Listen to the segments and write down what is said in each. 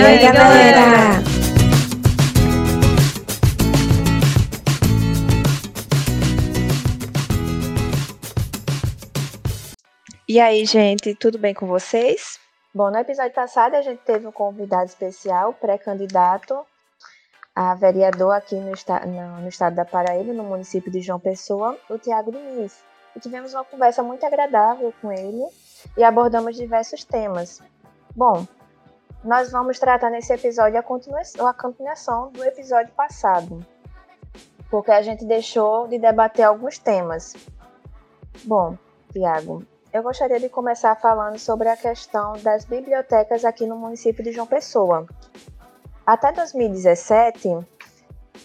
E aí, galera? E aí, gente, tudo bem com vocês? Bom, no episódio passado a gente teve um convidado especial, pré-candidato a vereador aqui no, no, no, estado da Paraíba, no município de João Pessoa, o Tiago Diniz. E tivemos uma conversa muito agradável com ele e abordamos diversos temas. Bom, nós vamos tratar nesse episódio a continuação, a continuação do episódio passado, porque a gente deixou de debater alguns temas. Bom, Tiago, eu gostaria de começar falando sobre a questão das bibliotecas aqui no município de João Pessoa. Até 2017,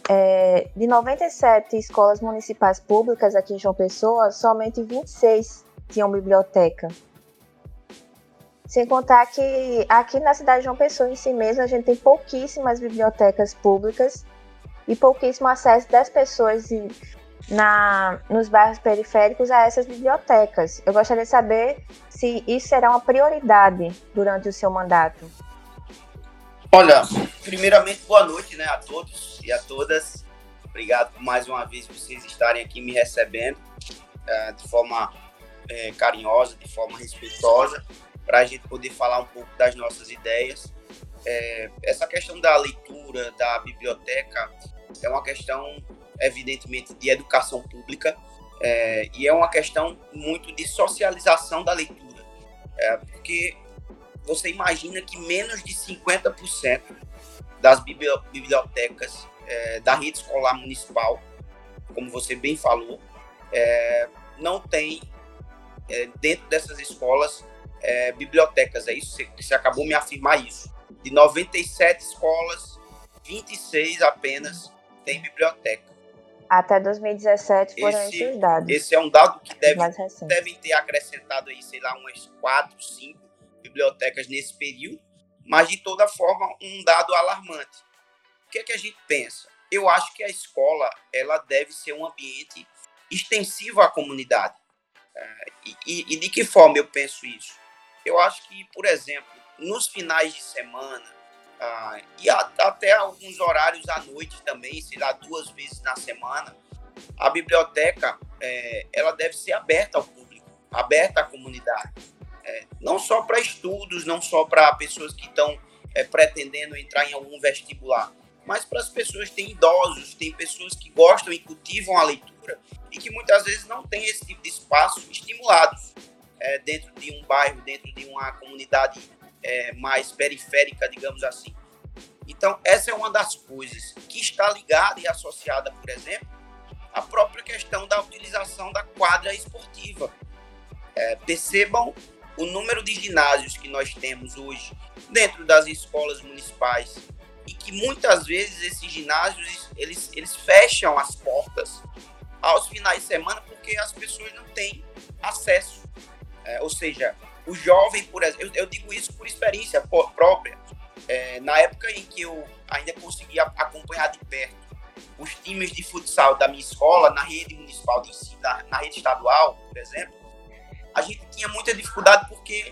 é, de 97 escolas municipais públicas aqui em João Pessoa, somente 26 tinham biblioteca. Sem contar que aqui na cidade de João Pessoa em si mesmo a gente tem pouquíssimas bibliotecas públicas e pouquíssimo acesso das pessoas na, nos bairros periféricos a essas bibliotecas. Eu gostaria de saber se isso será uma prioridade durante o seu mandato. Olha, primeiramente, boa noite né, a todos e a todas. Obrigado mais uma vez vocês estarem aqui me recebendo é, de forma é, carinhosa, de forma respeitosa, para a gente poder falar um pouco das nossas ideias. É, essa questão da leitura, da biblioteca, é uma questão evidentemente, de educação pública, é, e é uma questão muito de socialização da leitura, é, porque você imagina que menos de 50% das bibliotecas é, da rede escolar municipal, como você bem falou, é, não tem é, dentro dessas escolas é, bibliotecas. É isso, você, você acabou me afirmar isso. De 97 escolas, 26 apenas tem biblioteca. Até 2017 foram esse, esses dados. Esse é um dado que deve, devem ter acrescentado aí, sei lá, umas quatro, cinco bibliotecas nesse período, mas de toda forma um dado alarmante. O que é que a gente pensa? Eu acho que a escola ela deve ser um ambiente extensivo à comunidade. É, e, e, e de que forma eu penso isso? Eu acho que, por exemplo, nos finais de semana, ah, e a, até alguns horários à noite também, sei lá, duas vezes na semana. A biblioteca é, ela deve ser aberta ao público, aberta à comunidade. É, não só para estudos, não só para pessoas que estão é, pretendendo entrar em algum vestibular, mas para as pessoas que têm idosos, tem pessoas que gostam e cultivam a leitura e que muitas vezes não têm esse tipo de espaço estimulados é, dentro de um bairro, dentro de uma comunidade é, mais periférica, digamos assim. Então, essa é uma das coisas que está ligada e associada, por exemplo, à própria questão da utilização da quadra esportiva. É, percebam o número de ginásios que nós temos hoje dentro das escolas municipais e que muitas vezes esses ginásios eles, eles fecham as portas aos finais de semana porque as pessoas não têm acesso. É, ou seja, o jovem, por exemplo, eu, eu digo isso por experiência própria. É, na época em que eu ainda conseguia acompanhar de perto os times de futsal da minha escola, na rede municipal de ensino, na, na rede estadual, por exemplo, a gente tinha muita dificuldade porque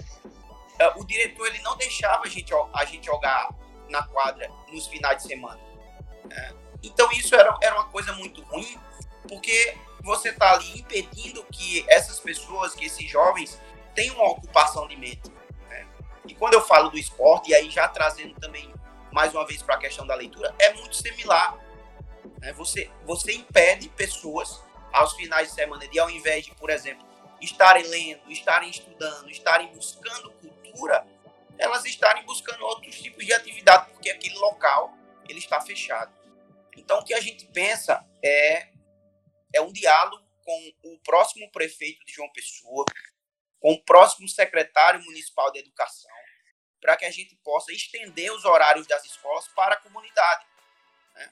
é, o diretor ele não deixava a gente, a gente jogar na quadra nos finais de semana. É, então isso era, era uma coisa muito ruim, porque você está ali impedindo que essas pessoas, que esses jovens, tem uma ocupação de mente. Né? E quando eu falo do esporte, e aí já trazendo também mais uma vez para a questão da leitura, é muito similar. Né? Você, você impede pessoas aos finais de semana de, ao invés de, por exemplo, estarem lendo, estarem estudando, estarem buscando cultura, elas estarem buscando outros tipos de atividade, porque aquele local ele está fechado. Então, o que a gente pensa é, é um diálogo com o próximo prefeito de João Pessoa, com o próximo secretário municipal de educação, para que a gente possa estender os horários das escolas para a comunidade. Né?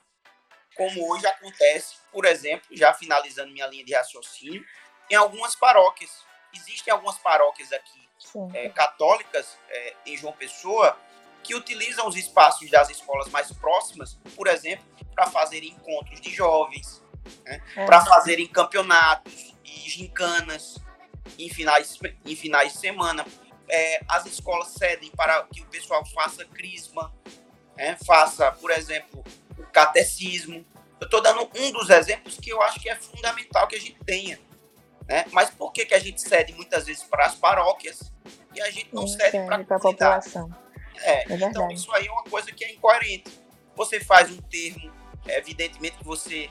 Como hoje acontece, por exemplo, já finalizando minha linha de raciocínio, em algumas paróquias. Existem algumas paróquias aqui é, católicas é, em João Pessoa que utilizam os espaços das escolas mais próximas, por exemplo, para fazerem encontros de jovens, né? é. para fazerem campeonatos e gincanas, em finais, em finais de semana. É, as escolas cedem para que o pessoal faça crisma, né? faça, por exemplo, o catecismo. Eu estou dando um dos exemplos que eu acho que é fundamental que a gente tenha. Né? Mas por que, que a gente cede muitas vezes para as paróquias e a gente não, não cede para a população? É, é então isso aí é uma coisa que é incoerente. Você faz um termo, é, evidentemente que você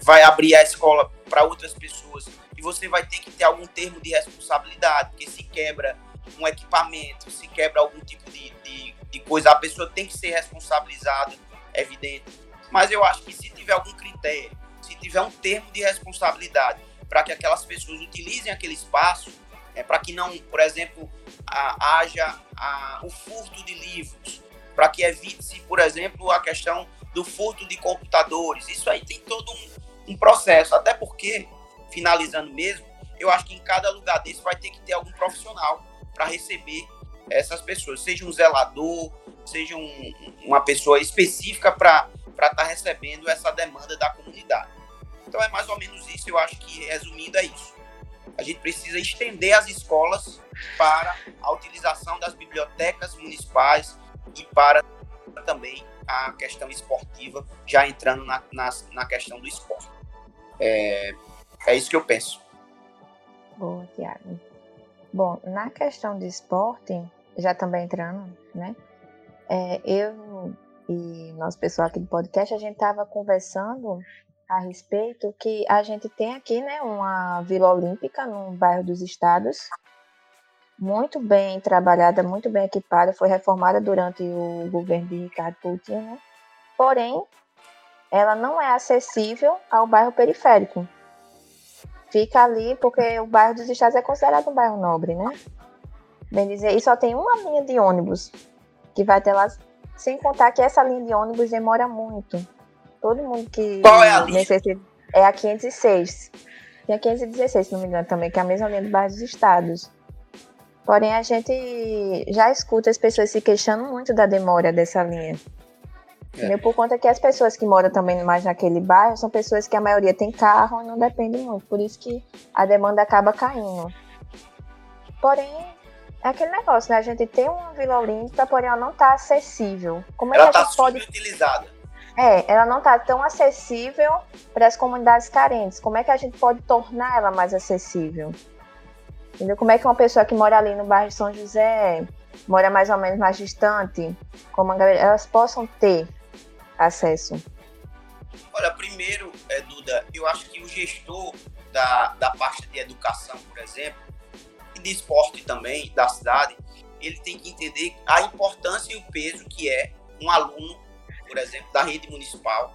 vai abrir a escola para outras pessoas você vai ter que ter algum termo de responsabilidade, porque se quebra um equipamento, se quebra algum tipo de, de, de coisa, a pessoa tem que ser responsabilizada, é evidente. Mas eu acho que se tiver algum critério, se tiver um termo de responsabilidade para que aquelas pessoas utilizem aquele espaço, é, para que não, por exemplo, a, haja a, o furto de livros, para que evite-se, por exemplo, a questão do furto de computadores. Isso aí tem todo um, um processo, até porque, finalizando mesmo, eu acho que em cada lugar desse vai ter que ter algum profissional para receber essas pessoas, seja um zelador, seja um, uma pessoa específica para estar tá recebendo essa demanda da comunidade. Então é mais ou menos isso, eu acho que resumindo é isso. A gente precisa estender as escolas para a utilização das bibliotecas municipais e para também a questão esportiva, já entrando na, na, na questão do esporte. É, é isso que eu penso. Boa, Tiago. Bom, na questão de esporte, já também entrando, né? É, eu e nosso pessoal aqui do podcast, a gente estava conversando a respeito que a gente tem aqui, né, uma Vila Olímpica no bairro dos Estados, muito bem trabalhada, muito bem equipada, foi reformada durante o governo de Ricardo Coutinho, né? porém, ela não é acessível ao bairro periférico. Fica ali porque o bairro dos Estados é considerado um bairro nobre, né? Bem dizer, e só tem uma linha de ônibus que vai ter lá, sem contar que essa linha de ônibus demora muito. Todo mundo que Qual é a linha? Necessita, é a 506. Tem a 516, se não me engano, também, que é a mesma linha do bairro dos Estados. Porém, a gente já escuta as pessoas se queixando muito da demora dessa linha. É. Por conta que as pessoas que moram também mais naquele bairro são pessoas que a maioria tem carro e não depende muito. Por isso que a demanda acaba caindo. Porém, é aquele negócio, né? A gente tem uma Vila Olímpica, porém ela não está acessível. Como é ela está pode... utilizada. É, ela não está tão acessível para as comunidades carentes. Como é que a gente pode tornar ela mais acessível? Entendeu? Como é que uma pessoa que mora ali no bairro de São José, mora mais ou menos mais distante, como elas possam ter acesso? Olha, primeiro, é, Duda, eu acho que o gestor da, da parte de educação, por exemplo, e de esporte também, da cidade, ele tem que entender a importância e o peso que é um aluno, por exemplo, da rede municipal,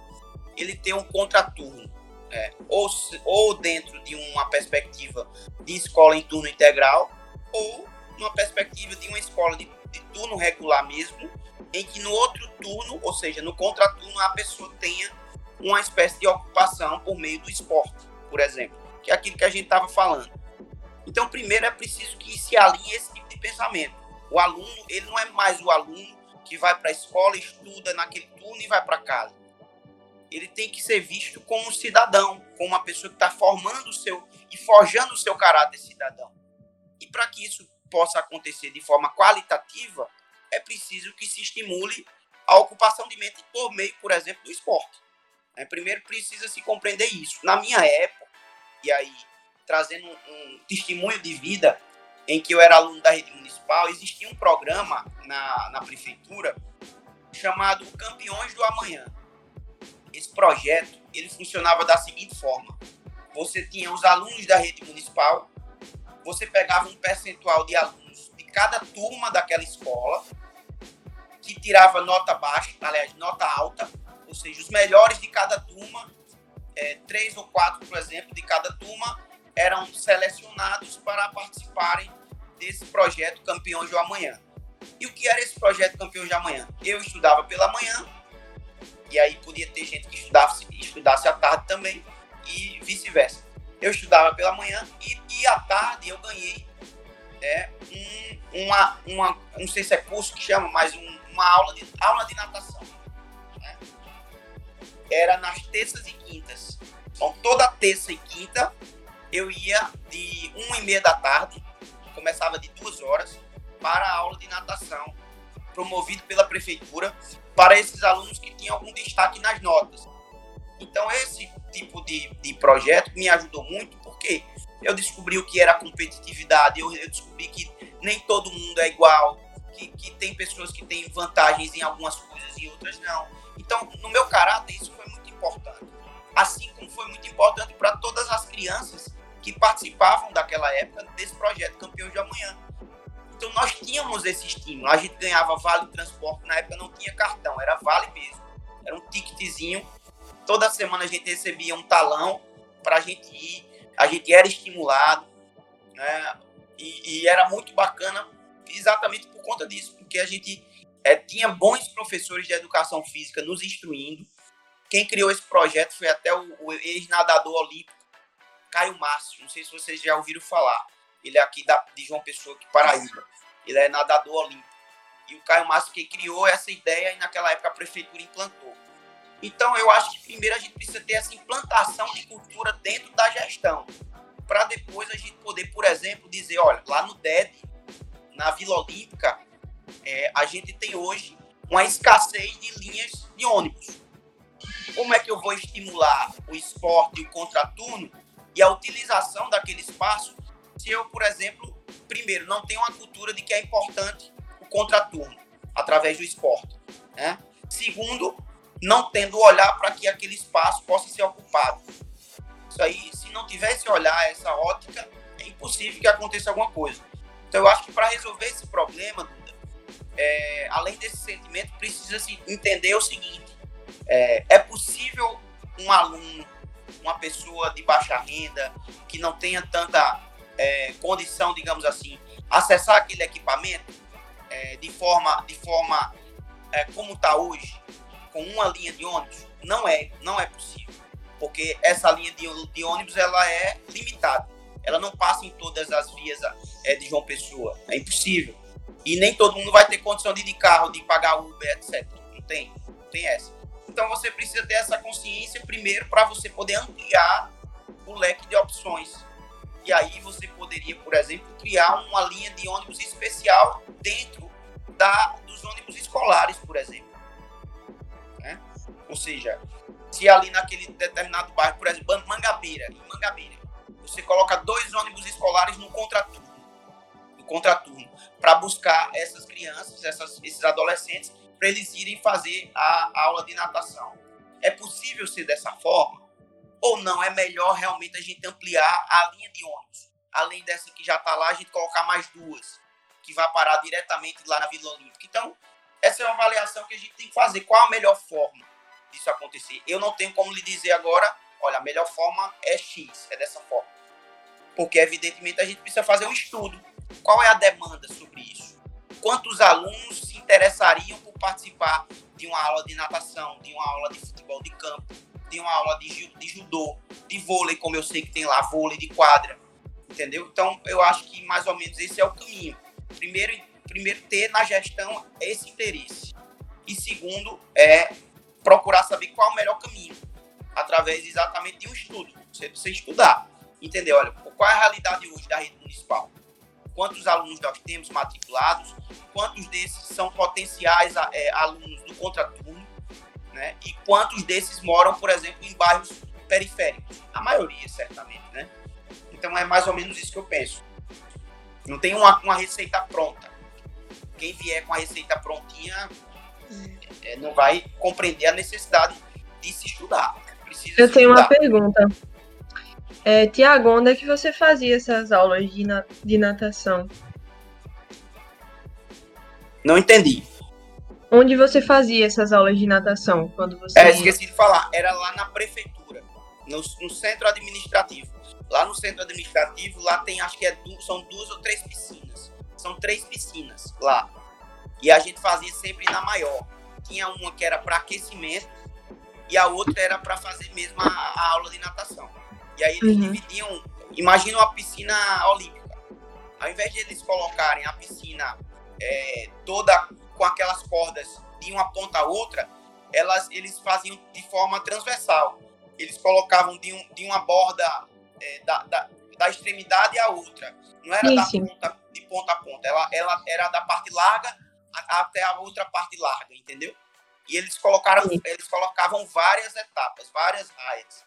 ele ter um contraturno é, ou, ou dentro de uma perspectiva de escola em turno integral, ou numa perspectiva de uma escola de, de turno regular mesmo, em que no outro turno, ou seja, no contraturno, a pessoa tenha uma espécie de ocupação por meio do esporte, por exemplo, que é aquilo que a gente estava falando. Então, primeiro é preciso que se alinhe esse tipo de pensamento. O aluno, ele não é mais o aluno que vai para a escola, estuda naquele turno e vai para casa ele tem que ser visto como um cidadão, como uma pessoa que está formando o seu e forjando o seu caráter cidadão. E para que isso possa acontecer de forma qualitativa, é preciso que se estimule a ocupação de mente por meio, por exemplo, do esporte. É, primeiro precisa se compreender isso. Na minha época, e aí trazendo um testemunho de vida em que eu era aluno da rede municipal, existia um programa na, na prefeitura chamado Campeões do Amanhã esse projeto ele funcionava da seguinte forma: você tinha os alunos da rede municipal, você pegava um percentual de alunos cada turma daquela escola, que tirava nota baixa, aliás, nota alta, ou seja, os melhores de cada turma, é, três ou quatro, por exemplo, de cada turma, eram selecionados para participarem desse projeto Campeões do Amanhã. E o que era esse projeto Campeões de Amanhã? Eu estudava pela manhã, e aí podia ter gente que estudasse, estudasse à tarde também e vice-versa. Eu estudava pela manhã e, e à tarde eu ganhei é, um, uma, uma, não sei se é curso que chama, mas um, uma aula de, aula de natação. Né? Era nas terças e quintas. Então toda terça e quinta eu ia de uma e meia da tarde, começava de duas horas, para a aula de natação, promovido pela prefeitura para esses alunos que tinham algum destaque nas notas. Então, esse tipo de, de projeto me ajudou muito, porque eu descobri o que era competitividade, eu, eu descobri que nem todo mundo é igual, que, que tem pessoas que têm vantagens em algumas coisas e outras não. Então, no meu caráter, isso foi muito importante. Assim como foi muito importante para todas as crianças que participavam daquela época desse projeto Campeões de Amanhã. Então, nós tínhamos esse estímulo. A gente ganhava vale transporte, na época não tinha cartão, era vale mesmo. Era um ticketzinho. Toda semana a gente recebia um talão para a gente ir. A gente era estimulado. Né? E, e era muito bacana exatamente por conta disso, porque a gente é, tinha bons professores de educação física nos instruindo. Quem criou esse projeto foi até o, o ex-nadador olímpico Caio Márcio. Não sei se vocês já ouviram falar. Ele é aqui da, de João Pessoa, aqui Paraíba. Ele é nadador olímpico. E o Caio Márcio que criou essa ideia e naquela época a prefeitura implantou. Então eu acho que primeiro a gente precisa ter essa implantação de cultura dentro da gestão, para depois a gente poder, por exemplo, dizer, olha, lá no DED na Vila Olímpica, é, a gente tem hoje uma escassez de linhas de ônibus. Como é que eu vou estimular o esporte o contraturno e a utilização daquele espaço se eu, por exemplo, primeiro, não tenho uma cultura de que é importante o contraturno através do esporte. Né? Segundo, não tendo olhar para que aquele espaço possa ser ocupado. Isso aí, se não tivesse olhar essa ótica, é impossível que aconteça alguma coisa. Então, eu acho que para resolver esse problema, é, além desse sentimento, precisa se entender o seguinte: é, é possível um aluno, uma pessoa de baixa renda, que não tenha tanta é, condição, digamos assim, acessar aquele equipamento é, de forma, de forma é, como está hoje, com uma linha de ônibus? Não é, não é possível, porque essa linha de, de ônibus ela é limitada ela não passa em todas as vias é, de João Pessoa. É impossível. E nem todo mundo vai ter condição de ir de carro, de pagar Uber, etc. Não tem. Não tem essa. Então você precisa ter essa consciência primeiro para você poder ampliar o leque de opções. E aí você poderia, por exemplo, criar uma linha de ônibus especial dentro da, dos ônibus escolares, por exemplo. Ou seja, se ali naquele determinado bairro, por exemplo, Mangabeira, em Mangabeira, você coloca dois ônibus escolares no contraturno, no contraturno, para buscar essas crianças, essas, esses adolescentes, para eles irem fazer a, a aula de natação. É possível ser dessa forma? Ou não? É melhor realmente a gente ampliar a linha de ônibus. Além dessa que já está lá, a gente colocar mais duas, que vai parar diretamente lá na Vila Olímpica. Então, essa é uma avaliação que a gente tem que fazer. Qual a melhor forma disso acontecer? Eu não tenho como lhe dizer agora, olha, a melhor forma é X, é dessa forma porque evidentemente a gente precisa fazer um estudo. Qual é a demanda sobre isso? Quantos alunos se interessariam por participar de uma aula de natação, de uma aula de futebol de campo, de uma aula de, de judô, de vôlei, como eu sei que tem lá, vôlei de quadra, entendeu? Então, eu acho que mais ou menos esse é o caminho. Primeiro, primeiro ter na gestão esse interesse. E segundo, é procurar saber qual é o melhor caminho, através exatamente de um estudo. Você precisa estudar entender, olha, qual é a realidade hoje da rede municipal? Quantos alunos nós temos matriculados? Quantos desses são potenciais é, alunos do contraturno? Né? E quantos desses moram, por exemplo, em bairros periféricos? A maioria, certamente, né? Então é mais ou menos isso que eu penso. Não tem uma, uma receita pronta. Quem vier com a receita prontinha é, não vai compreender a necessidade de se estudar. Precisa eu tenho estudar. uma pergunta. É, Tiago, onde é que você fazia essas aulas de, na, de natação? Não entendi. Onde você fazia essas aulas de natação? Quando você... É, esqueci de falar. Era lá na prefeitura, no, no centro administrativo. Lá no centro administrativo, lá tem, acho que é, são duas ou três piscinas. São três piscinas lá. E a gente fazia sempre na maior. Tinha uma que era para aquecimento e a outra era para fazer mesmo a, a aula de natação. E aí eles uhum. dividiam, imagina uma piscina olímpica. Ao invés de eles colocarem a piscina é, toda com aquelas cordas de uma ponta a outra, elas, eles faziam de forma transversal. Eles colocavam de, um, de uma borda é, da, da, da, extremidade à outra. Não era da ponta, de ponta a ponta. Ela, ela era da parte larga até a outra parte larga, entendeu? E eles colocaram, eles colocavam várias etapas, várias raias.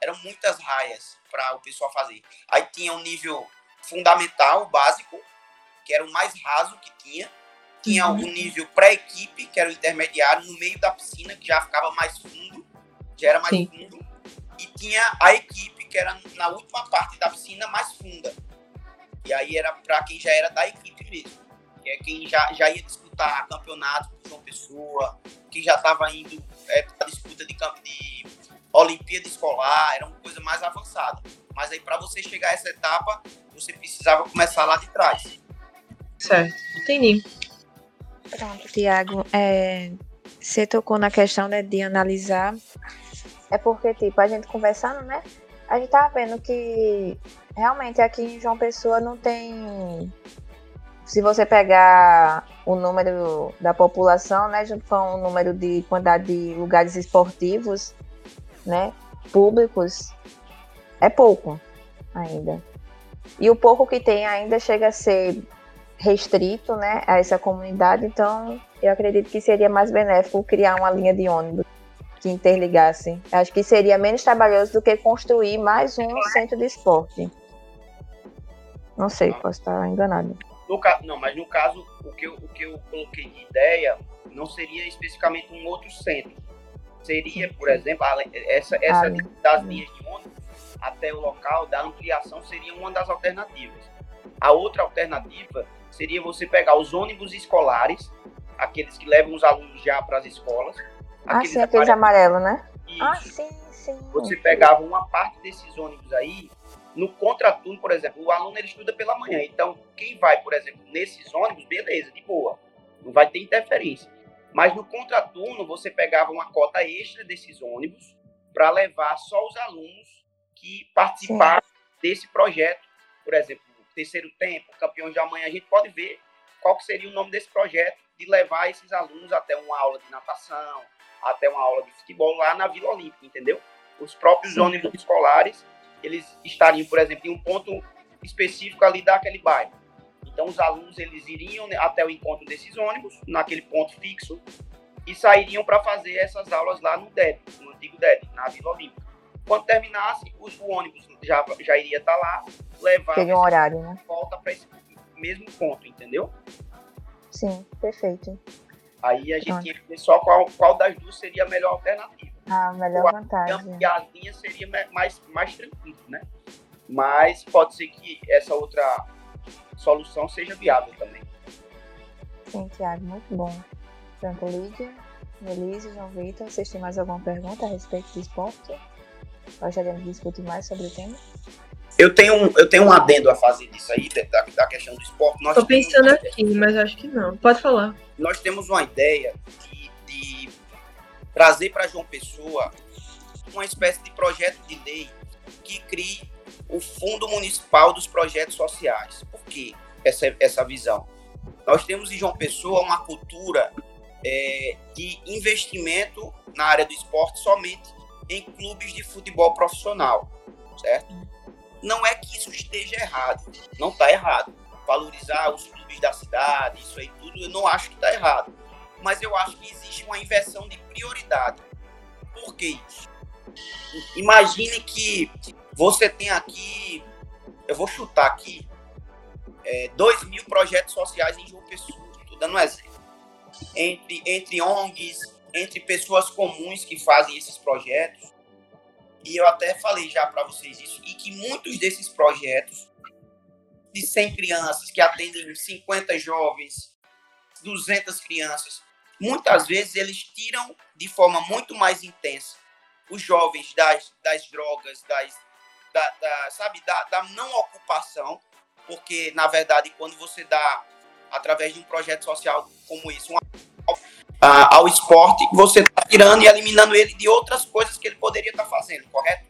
Eram muitas raias para o pessoal fazer. Aí tinha um nível fundamental, básico, que era o mais raso que tinha. Tinha uhum. um nível pré-equipe, que era o intermediário, no meio da piscina, que já ficava mais fundo, já era mais Sim. fundo. E tinha a equipe, que era na última parte da piscina, mais funda. E aí era para quem já era da equipe mesmo. Que é quem já, já ia disputar campeonato com João Pessoa, quem já estava indo é, para disputa de, de Olimpíada Escolar, era uma coisa mais avançada. Mas aí para você chegar a essa etapa, você precisava começar lá de trás. Certo, entendi. Pronto, Tiago, é, você tocou na questão né, de analisar. É porque, tipo, a gente conversando, né? A gente tá vendo que realmente aqui em João Pessoa não tem. Se você pegar o número da população, né, junto com o número de quantidade de lugares esportivos, né, públicos, é pouco ainda. E o pouco que tem ainda chega a ser restrito, né, a essa comunidade, então eu acredito que seria mais benéfico criar uma linha de ônibus que interligasse. Acho que seria menos trabalhoso do que construir mais um centro de esporte. Não sei, posso estar enganado. No, não, mas no caso, o que, eu, o que eu coloquei de ideia não seria especificamente um outro centro. Seria, por exemplo, essa, essa das linhas de ônibus até o local da ampliação seria uma das alternativas. A outra alternativa seria você pegar os ônibus escolares, aqueles que levam os alunos já para as escolas. Ah, sim, aqueles amarelos, né? Isso. Ah, sim, sim. Você pegava uma parte desses ônibus aí no contraturno, por exemplo, o aluno ele estuda pela manhã. Então, quem vai, por exemplo, nesses ônibus, beleza, de boa. Não vai ter interferência. Mas no contraturno, você pegava uma cota extra desses ônibus para levar só os alunos que participaram Sim. desse projeto. Por exemplo, Terceiro Tempo, Campeões de Amanhã, a gente pode ver qual que seria o nome desse projeto de levar esses alunos até uma aula de natação, até uma aula de futebol lá na Vila Olímpica, entendeu? Os próprios Sim. ônibus escolares eles estariam, por exemplo, em um ponto específico ali daquele bairro. Então, os alunos eles iriam até o encontro desses ônibus, naquele ponto fixo, e sairiam para fazer essas aulas lá no DED, no antigo DED, na Vila Olímpica. Quando terminasse, os, o ônibus já, já iria estar tá lá, levar Teria um horário, né? volta para esse mesmo ponto, entendeu? Sim, perfeito. Aí a gente Pronto. tinha que ver só qual, qual das duas seria a melhor alternativa. A melhor vantagem. E as linhas seria mais, mais tranquilo, né? Mas pode ser que essa outra solução seja viável também. Sim, Tiago, muito bom. Tanto Lídia, Melise, João Vitor, vocês têm mais alguma pergunta a respeito do esporte? Nós já devemos discutir mais sobre o tema? Eu tenho, eu tenho um adendo a fazer disso aí, da, da questão do esporte. Nós Tô pensando aqui, mas acho que não. Pode falar. Nós temos uma ideia de, de trazer para João Pessoa uma espécie de projeto de lei que crie o Fundo Municipal dos Projetos Sociais. Por que essa, essa visão? Nós temos em João Pessoa uma cultura é, de investimento na área do esporte somente em clubes de futebol profissional, certo? Não é que isso esteja errado, não está errado. Valorizar os clubes da cidade, isso aí tudo, eu não acho que está errado mas eu acho que existe uma inversão de prioridade. Por isso? Imagine que você tem aqui, eu vou chutar aqui, é, 2 mil projetos sociais em João Pessoa, estou dando um exemplo. Entre, entre ONGs, entre pessoas comuns que fazem esses projetos. E eu até falei já para vocês isso, e que muitos desses projetos, de 100 crianças, que atendem 50 jovens, 200 crianças, muitas vezes eles tiram de forma muito mais intensa os jovens das, das drogas, das, da, da sabe, da, da, não ocupação, porque, na verdade, quando você dá, através de um projeto social como esse, um, a, ao esporte, você está tirando e eliminando ele de outras coisas que ele poderia estar tá fazendo, correto?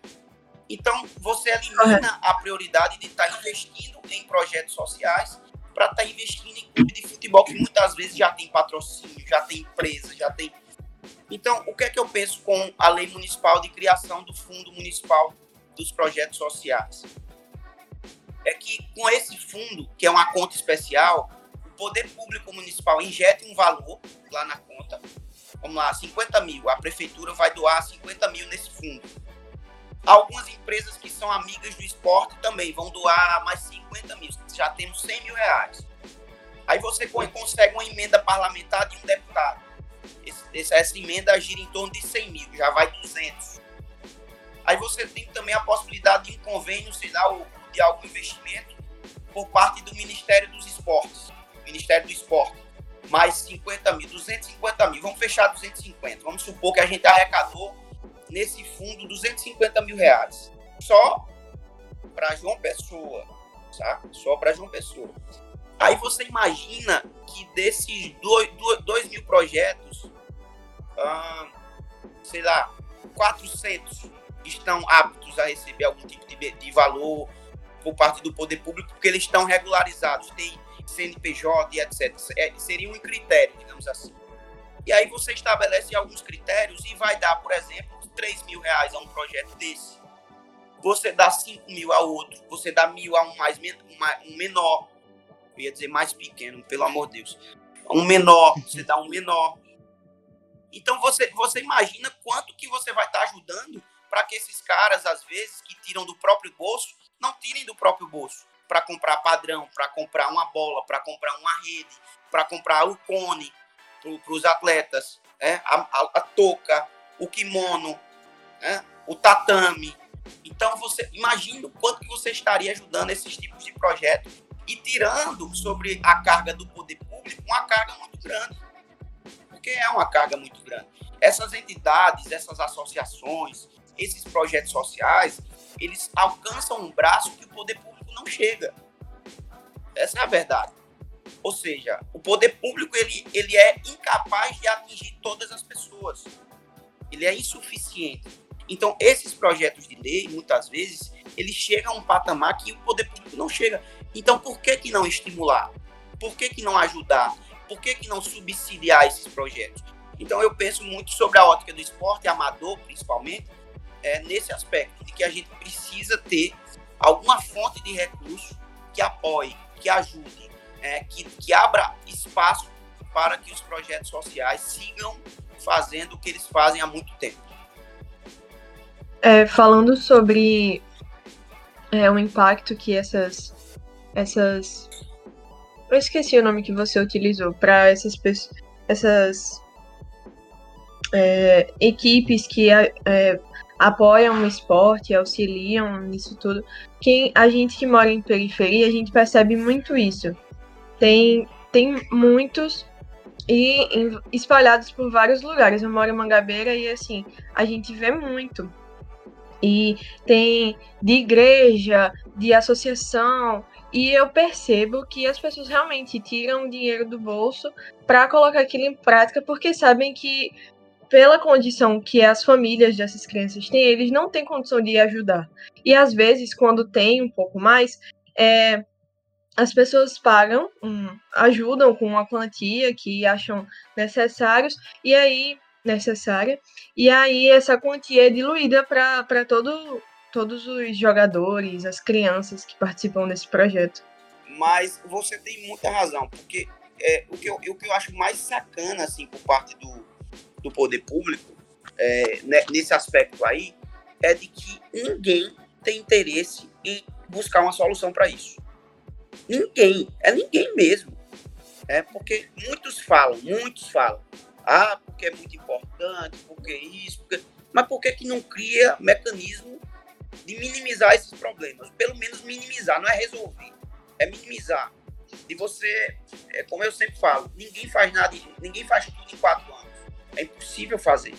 Então, você elimina a prioridade de estar tá investindo em projetos sociais para estar tá investindo em clube de futebol que muitas vezes já tem patrocínio, já tem empresa, já tem. Então, o que é que eu penso com a lei municipal de criação do Fundo Municipal dos Projetos Sociais? É que com esse fundo, que é uma conta especial, o poder público municipal injeta um valor lá na conta, vamos lá, 50 mil, a prefeitura vai doar 50 mil nesse fundo. Algumas empresas que são amigas do esporte também vão doar mais 50 mil, já temos 100 mil reais. Aí você consegue uma emenda parlamentar de um deputado. Esse, essa emenda gira em torno de 100 mil, já vai 200. Aí você tem também a possibilidade de um convênio, sei lá, de algum investimento por parte do Ministério dos Esportes, Ministério do Esporte, mais 50 mil, 250 mil, vamos fechar 250. Vamos supor que a gente arrecadou nesse fundo 250 mil reais. Só para João Pessoa, tá? Só para João Pessoa. Aí você imagina que desses 2 mil projetos, sei lá, 400 estão aptos a receber algum tipo de, de valor por parte do poder público, porque eles estão regularizados, tem CNPJ e etc. É, seria um critério, digamos assim. E aí você estabelece alguns critérios e vai dar, por exemplo, 3 mil reais a um projeto desse. Você dá 5 mil a outro, você dá mil a um mais um menor. Eu ia dizer mais pequeno, pelo amor de Deus. Um menor, você dá um menor. Então você, você imagina quanto que você vai estar ajudando para que esses caras, às vezes, que tiram do próprio bolso, não tirem do próprio bolso para comprar padrão, para comprar uma bola, para comprar uma rede, para comprar o cone para os atletas, é? a, a, a touca, o kimono, é? o tatame. Então você imagina o quanto que você estaria ajudando esses tipos de projetos e tirando sobre a carga do poder público uma carga muito grande. Porque é uma carga muito grande. Essas entidades, essas associações, esses projetos sociais, eles alcançam um braço que o poder público não chega. Essa é a verdade. Ou seja, o poder público ele, ele é incapaz de atingir todas as pessoas. Ele é insuficiente. Então, esses projetos de lei, muitas vezes, eles chegam a um patamar que o poder público não chega. Então, por que, que não estimular? Por que, que não ajudar? Por que, que não subsidiar esses projetos? Então, eu penso muito sobre a ótica do esporte amador, principalmente, é, nesse aspecto, de que a gente precisa ter alguma fonte de recurso que apoie, que ajude, é, que, que abra espaço para que os projetos sociais sigam fazendo o que eles fazem há muito tempo. É, falando sobre é, o impacto que essas essas eu esqueci o nome que você utilizou para essas essas é, equipes que é, apoiam o esporte, auxiliam nisso tudo. Quem, a gente que mora em periferia, a gente percebe muito isso. Tem, tem muitos e em, espalhados por vários lugares. Eu moro em Mangabeira e assim, a gente vê muito. E tem de igreja, de associação, e eu percebo que as pessoas realmente tiram dinheiro do bolso para colocar aquilo em prática porque sabem que pela condição que as famílias dessas crianças têm, eles não têm condição de ajudar. E às vezes, quando tem um pouco mais, é, as pessoas pagam, um, ajudam com uma quantia que acham necessários, e aí necessária, e aí essa quantia é diluída para todo, todos os jogadores, as crianças que participam desse projeto. Mas você tem muita razão, porque é, o, que eu, o que eu acho mais sacana assim por parte do, do poder público, é, né, nesse aspecto aí, é de que ninguém tem interesse em buscar uma solução para isso. Ninguém, é ninguém mesmo. É porque muitos falam, muitos falam, ah, porque é muito importante, porque isso, porque... mas por que, que não cria mecanismo de minimizar esses problemas? Pelo menos minimizar, não é resolver, é minimizar. De você, é, como eu sempre falo, ninguém faz nada, ninguém faz tudo em quatro anos. É impossível fazer.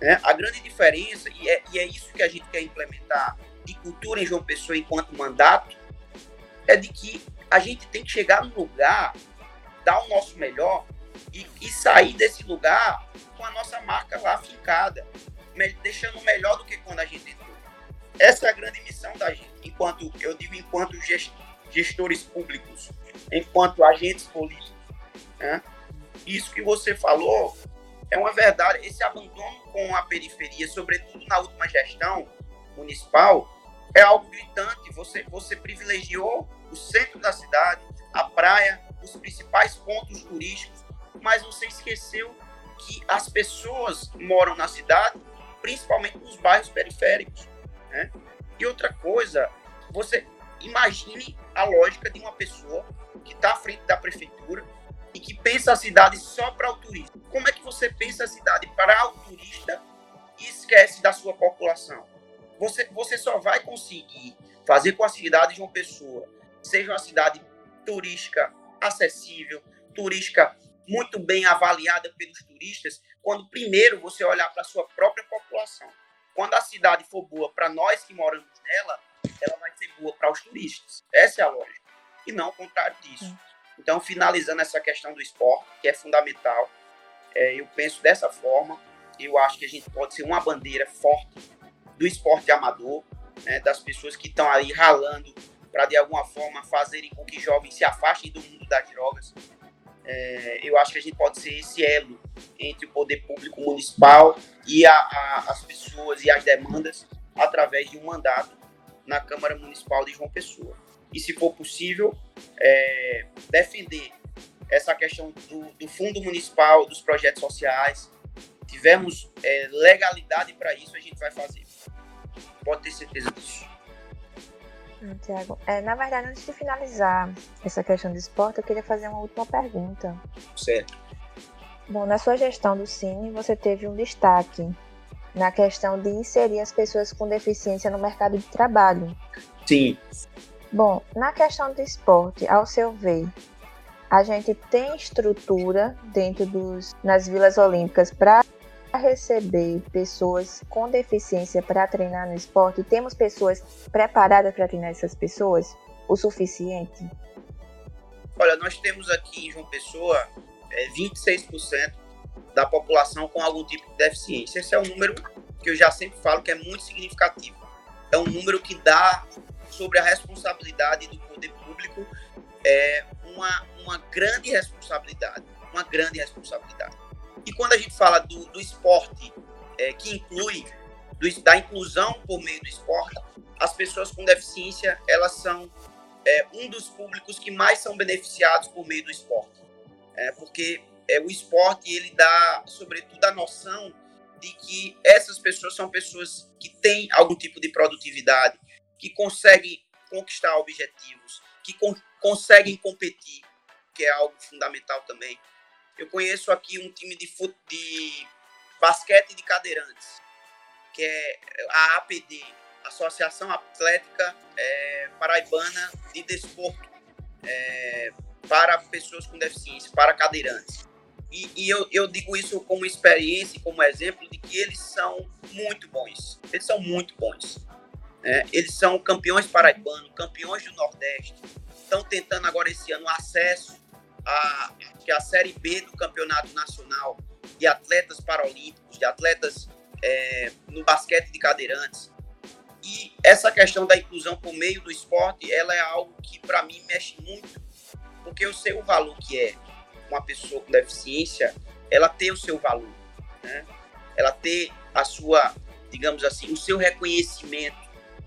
Né? A grande diferença, e é, e é isso que a gente quer implementar de cultura em João Pessoa enquanto mandato, é de que a gente tem que chegar no lugar, dar o nosso melhor e, e sair desse lugar com a nossa marca lá fincada, deixando melhor do que quando a gente entrou. Essa é a grande missão da gente, enquanto eu digo enquanto gestores públicos, enquanto agentes políticos. Né? Isso que você falou é uma verdade. Esse abandono com a periferia, sobretudo na última gestão municipal, é algo gritante. Você, você privilegiou o centro da cidade, a praia, os principais pontos turísticos, mas você esqueceu que as pessoas moram na cidade, principalmente nos bairros periféricos. Né? E outra coisa, você imagine a lógica de uma pessoa que está à frente da prefeitura e que pensa a cidade só para o turista. Como é que você pensa a cidade para o turista e esquece da sua população? Você, você só vai conseguir fazer com a cidade de uma pessoa seja uma cidade turística acessível, turística muito bem avaliada pelos turistas, quando primeiro você olhar para a sua própria população. Quando a cidade for boa para nós que moramos nela, ela vai ser boa para os turistas. Essa é a lógica. E não o contrário disso. Então, finalizando essa questão do esporte, que é fundamental, é, eu penso dessa forma. Eu acho que a gente pode ser uma bandeira forte do esporte amador, né, das pessoas que estão ali ralando para de alguma forma fazerem com que jovens se afastem do mundo das drogas. É, eu acho que a gente pode ser esse elo entre o poder público municipal e a, a, as pessoas e as demandas através de um mandato na Câmara Municipal de João Pessoa. E, se for possível, é, defender essa questão do, do, fundo municipal, dos projetos sociais. Tivemos é, legalidade para isso, a gente vai fazer. Pode ter certeza disso. Tiago, é, na verdade, antes de finalizar essa questão do esporte, eu queria fazer uma última pergunta. Certo. Bom, na sua gestão do Cine, você teve um destaque na questão de inserir as pessoas com deficiência no mercado de trabalho. Sim. Bom, na questão do esporte, ao seu ver, a gente tem estrutura dentro dos nas vilas olímpicas para receber pessoas com deficiência para treinar no esporte? Temos pessoas preparadas para treinar essas pessoas? O suficiente? Olha, nós temos aqui em João Pessoa é, 26% da população com algum tipo de deficiência. Esse é um número que eu já sempre falo que é muito significativo. É um número que dá sobre a responsabilidade do poder público é uma, uma grande responsabilidade, uma grande responsabilidade. E quando a gente fala do, do esporte, é, que inclui, do, da inclusão por meio do esporte, as pessoas com deficiência, elas são é, um dos públicos que mais são beneficiados por meio do esporte. É, porque é, o esporte, ele dá, sobretudo, a noção de que essas pessoas são pessoas que têm algum tipo de produtividade, que conseguem conquistar objetivos, que con conseguem competir, que é algo fundamental também. Eu conheço aqui um time de, de basquete de cadeirantes, que é a APD, Associação Atlética é, Paraibana de Desporto, é, para pessoas com deficiência, para cadeirantes. E, e eu, eu, digo isso como experiência, como exemplo de que eles são muito bons. Eles são muito bons. Né? Eles são campeões paraibanos, campeões do Nordeste. Estão tentando agora esse ano acesso a, que a Série B do Campeonato Nacional de atletas paralímpicos, de atletas é, no basquete de cadeirantes. E essa questão da inclusão por meio do esporte, ela é algo que para mim mexe muito, porque eu sei o valor que é uma pessoa com deficiência, ela ter o seu valor, né? Ela ter a sua, digamos assim, o seu reconhecimento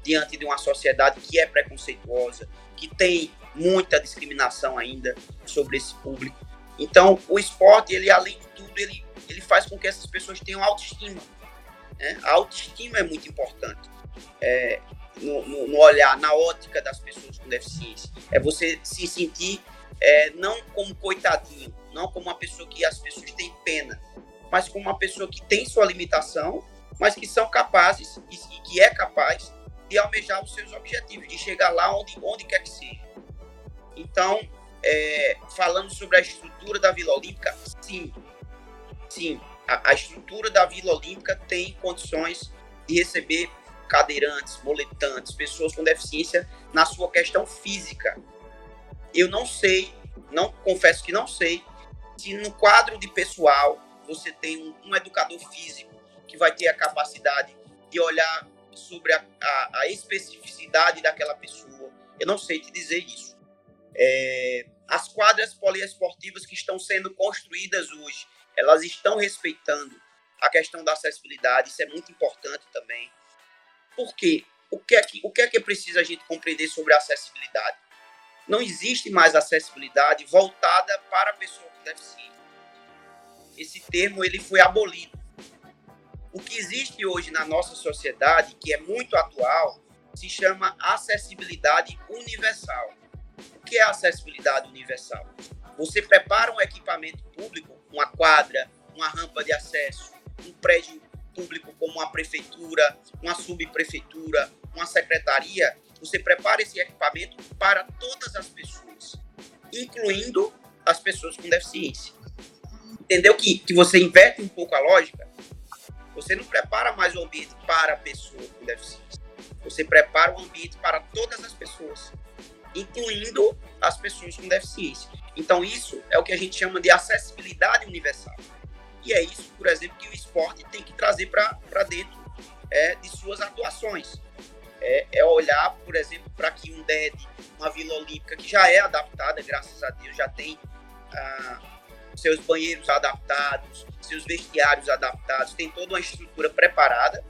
diante de uma sociedade que é preconceituosa, que tem muita discriminação ainda sobre esse público. Então, o esporte, ele além de tudo, ele, ele faz com que essas pessoas tenham autoestima. Né? A autoestima é muito importante é, no, no, no, olhar, na ótica das pessoas com deficiência. É você se sentir é, não como coitadinho, não como uma pessoa que as pessoas têm pena, mas como uma pessoa que tem sua limitação, mas que são capazes e, e que é capaz de almejar os seus objetivos, de chegar lá onde, onde quer que seja. Então, é, falando sobre a estrutura da Vila Olímpica, sim, sim, a, a, estrutura da Vila Olímpica tem condições de receber cadeirantes, moletantes, pessoas com deficiência na sua questão física. Eu não sei, não confesso que não sei, se no quadro de pessoal você tem um, um educador físico que vai ter a capacidade de olhar sobre a, a, a especificidade daquela pessoa. Eu não sei te dizer isso. É, as quadras poliesportivas que estão sendo construídas hoje, elas estão respeitando a questão da acessibilidade, isso é muito importante também. Por quê? O que é que, o que, é que precisa a gente compreender sobre a acessibilidade? Não existe mais acessibilidade voltada para a pessoa com deficiência. esse termo ele foi abolido. O que existe hoje na nossa sociedade, que é muito atual, se chama acessibilidade universal. Que é acessibilidade universal? Você prepara um equipamento público, uma quadra, uma rampa de acesso, um prédio público como uma prefeitura, uma subprefeitura, uma secretaria, você prepara esse equipamento para todas as pessoas, incluindo as pessoas com deficiência. Entendeu que, que você inverte um pouco a lógica? Você não prepara mais o ambiente para a pessoa com deficiência. Você prepara o ambiente para todas as pessoas, incluindo as pessoas com deficiência. Então, isso é o que a gente chama de acessibilidade universal. E é isso, por exemplo, que o esporte tem que trazer para dentro é, de suas atuações. É, é olhar, por exemplo, para que um DED, uma Vila Olímpica, que já é adaptada, graças a Deus, já tem ah, seus banheiros adaptados, seus vestiários adaptados, tem toda uma estrutura preparada,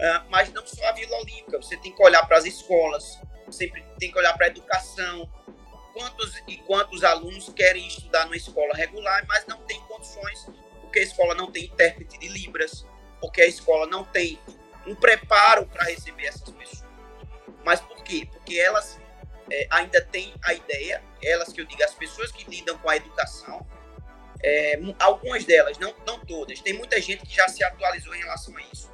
ah, mas não só a Vila Olímpica, você tem que olhar para as escolas, sempre tem que olhar para a educação, quantos e quantos alunos querem estudar numa escola regular, mas não tem condições, porque a escola não tem intérprete de Libras, porque a escola não tem um preparo para receber essas pessoas. Mas por quê? Porque elas é, ainda têm a ideia, elas que eu digo, as pessoas que lidam com a educação, é, algumas delas, não, não todas, tem muita gente que já se atualizou em relação a isso,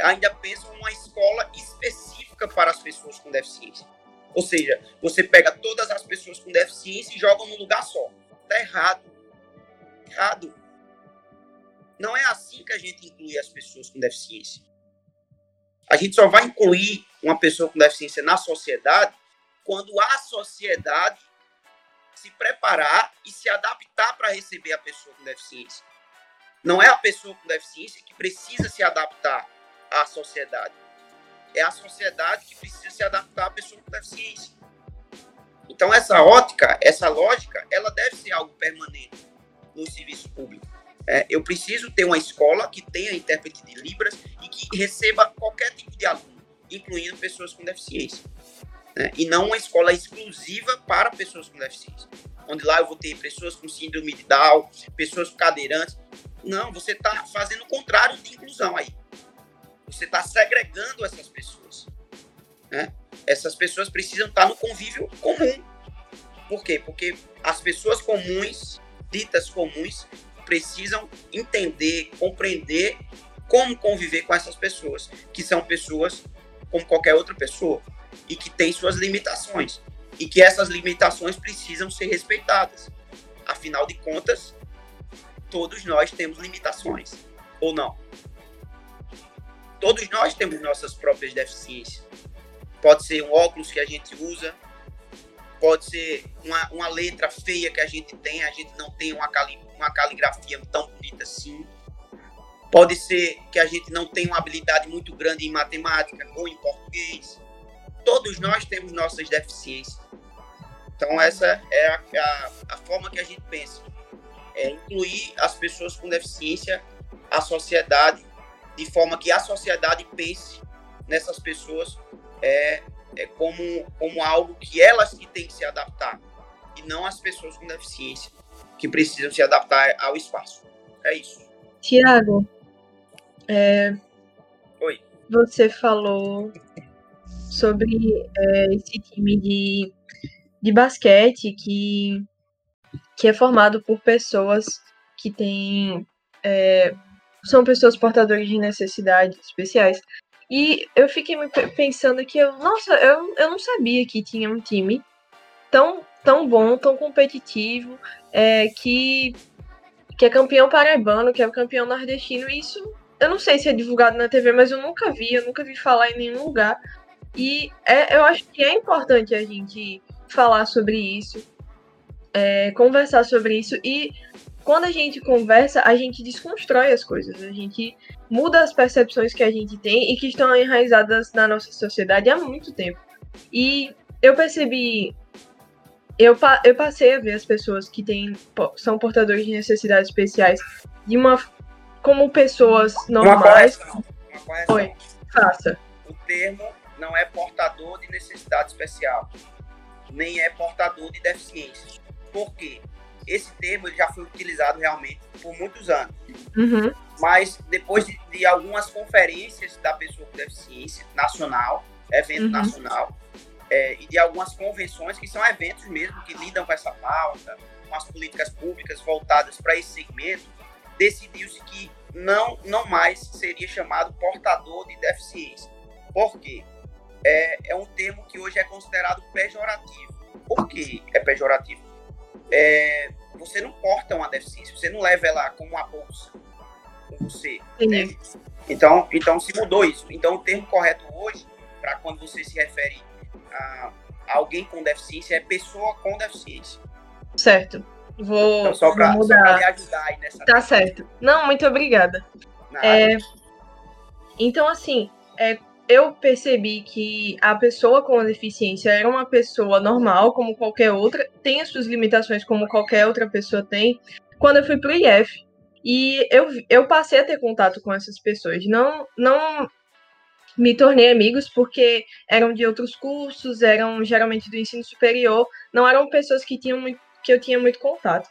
ainda pensam uma escola específica para as pessoas com deficiência. Ou seja, você pega todas as pessoas com deficiência e joga num lugar só. Está errado. Errado. Não é assim que a gente inclui as pessoas com deficiência. A gente só vai incluir uma pessoa com deficiência na sociedade quando a sociedade se preparar e se adaptar para receber a pessoa com deficiência. Não é a pessoa com deficiência que precisa se adaptar à sociedade. É a sociedade que precisa se adaptar à pessoa com deficiência. Então, essa ótica, essa lógica, ela deve ser algo permanente no serviço público. É, eu preciso ter uma escola que tenha intérprete de Libras e que receba qualquer tipo de aluno, incluindo pessoas com deficiência. Né? E não uma escola exclusiva para pessoas com deficiência. Onde lá eu vou ter pessoas com síndrome de Down, pessoas cadeirantes. Não, você está fazendo o contrário de inclusão aí. Você está segregando essas pessoas. Né? Essas pessoas precisam estar no convívio comum. Por quê? Porque as pessoas comuns, ditas comuns, precisam entender, compreender como conviver com essas pessoas, que são pessoas como qualquer outra pessoa e que têm suas limitações e que essas limitações precisam ser respeitadas. Afinal de contas, todos nós temos limitações, ou não? Todos nós temos nossas próprias deficiências. Pode ser um óculos que a gente usa, pode ser uma, uma letra feia que a gente tem, a gente não tem uma, cali, uma caligrafia tão bonita assim. Pode ser que a gente não tenha uma habilidade muito grande em matemática ou em português. Todos nós temos nossas deficiências. Então, essa é a, a, a forma que a gente pensa. É incluir as pessoas com deficiência, a sociedade, de forma que a sociedade pense nessas pessoas é, é, como, como algo que elas que têm que se adaptar e não as pessoas com deficiência que precisam se adaptar ao espaço. É isso. Tiago, é, Oi. você falou sobre é, esse time de, de basquete que, que é formado por pessoas que têm. É, são pessoas portadoras de necessidades especiais. E eu fiquei pensando que eu, nossa, eu, eu não sabia que tinha um time tão, tão bom, tão competitivo, é, que, que é campeão paraibano, que é campeão nordestino. E isso eu não sei se é divulgado na TV, mas eu nunca vi, eu nunca vi falar em nenhum lugar. E é, eu acho que é importante a gente falar sobre isso, é, conversar sobre isso e quando a gente conversa, a gente desconstrói as coisas, a gente muda as percepções que a gente tem e que estão enraizadas na nossa sociedade há muito tempo. E eu percebi, eu, eu passei a ver as pessoas que têm, são portadores de necessidades especiais de uma como pessoas normais. Uma correção. Uma correção. Oi, faça. O termo não é portador de necessidade especial, nem é portador de deficiência. Por quê? Esse termo já foi utilizado realmente por muitos anos. Uhum. Mas depois de, de, algumas conferências da pessoa com deficiência nacional, evento uhum. nacional, é, e de algumas convenções que são eventos mesmo que lidam com essa pauta, com as políticas públicas voltadas para esse segmento, decidiu-se que não, não mais seria chamado portador de deficiência. Por quê? É, é um termo que hoje é considerado pejorativo. Por que é pejorativo? É, você não porta uma deficiência, você não leva ela como uma bolsa com você. Né? Então, então se mudou isso. Então o termo correto hoje, para quando você se refere a, alguém com deficiência, é pessoa com deficiência. Certo. Vou, então, só pra lhe ajudar aí nessa. Tá certo. Não, muito obrigada. É, então, assim, é, eu percebi que a pessoa com a deficiência era uma pessoa normal, como qualquer outra, tem as suas limitações como qualquer outra pessoa tem, quando eu fui pro IF. E eu, eu passei a ter contato com essas pessoas. Não, não me tornei amigos porque eram de outros cursos, eram geralmente do ensino superior, não eram pessoas que tinham muito que eu tinha muito contato.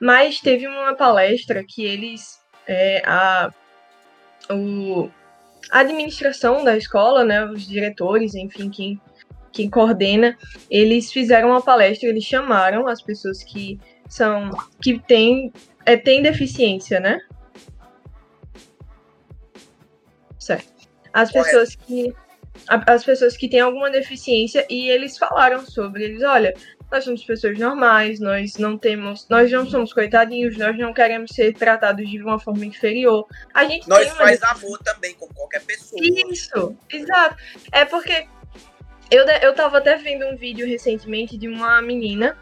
Mas teve uma palestra que eles, é, a, o, a administração da escola, né, os diretores, enfim, quem, quem coordena, eles fizeram uma palestra, eles chamaram as pessoas que são, que têm, é, têm deficiência, né? Certo. As pessoas que as pessoas que têm alguma deficiência e eles falaram sobre eles, olha, nós somos pessoas normais, nós não temos, nós não somos coitadinhos, nós não queremos ser tratados de uma forma inferior. A gente nós faz uma... amor também, como qualquer pessoa. Isso, exato. É porque eu, eu tava até vendo um vídeo recentemente de uma menina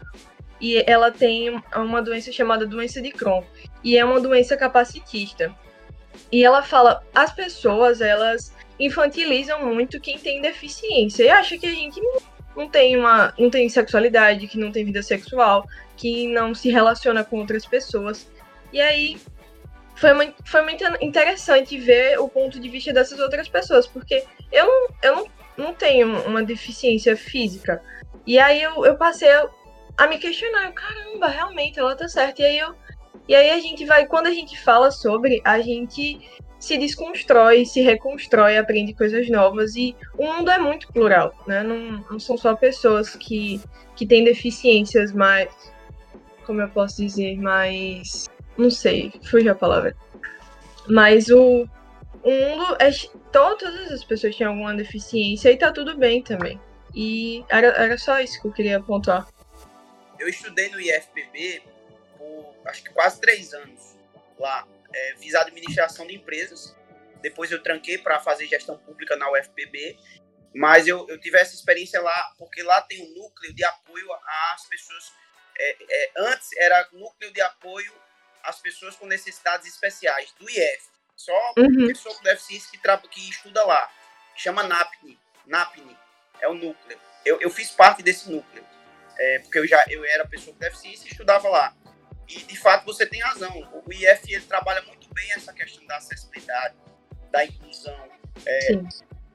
e ela tem uma doença chamada doença de Crohn e é uma doença capacitista. E ela fala, as pessoas, elas infantilizam muito quem tem deficiência e acha que a gente não tem uma não tem sexualidade, que não tem vida sexual, que não se relaciona com outras pessoas. E aí foi muito, foi muito interessante ver o ponto de vista dessas outras pessoas, porque eu não, eu não, não tenho uma deficiência física. E aí eu, eu passei a me questionar, caramba, realmente ela tá certa. E aí eu e aí a gente vai, quando a gente fala sobre, a gente se desconstrói, se reconstrói, aprende coisas novas e o mundo é muito plural, né? Não, não são só pessoas que, que têm deficiências mais, como eu posso dizer, mais, não sei, fugiu a palavra. Mas o, o mundo é todas as pessoas têm alguma deficiência e tá tudo bem também. E era, era só isso que eu queria pontuar. Eu estudei no IFPB por acho que quase três anos lá é, fiz administração de empresas. Depois eu tranquei para fazer gestão pública na UFPB. Mas eu, eu tive essa experiência lá, porque lá tem um núcleo de apoio às pessoas. É, é, antes era núcleo de apoio às pessoas com necessidades especiais, do IF. Só uhum. pessoa com deficiência que, que estuda lá. Chama NAPNI. NAPNI é o núcleo. Eu, eu fiz parte desse núcleo. É, porque eu já eu era pessoa com deficiência e estudava lá. E, de fato, você tem razão. O IF ele trabalha muito bem essa questão da acessibilidade, da inclusão. É,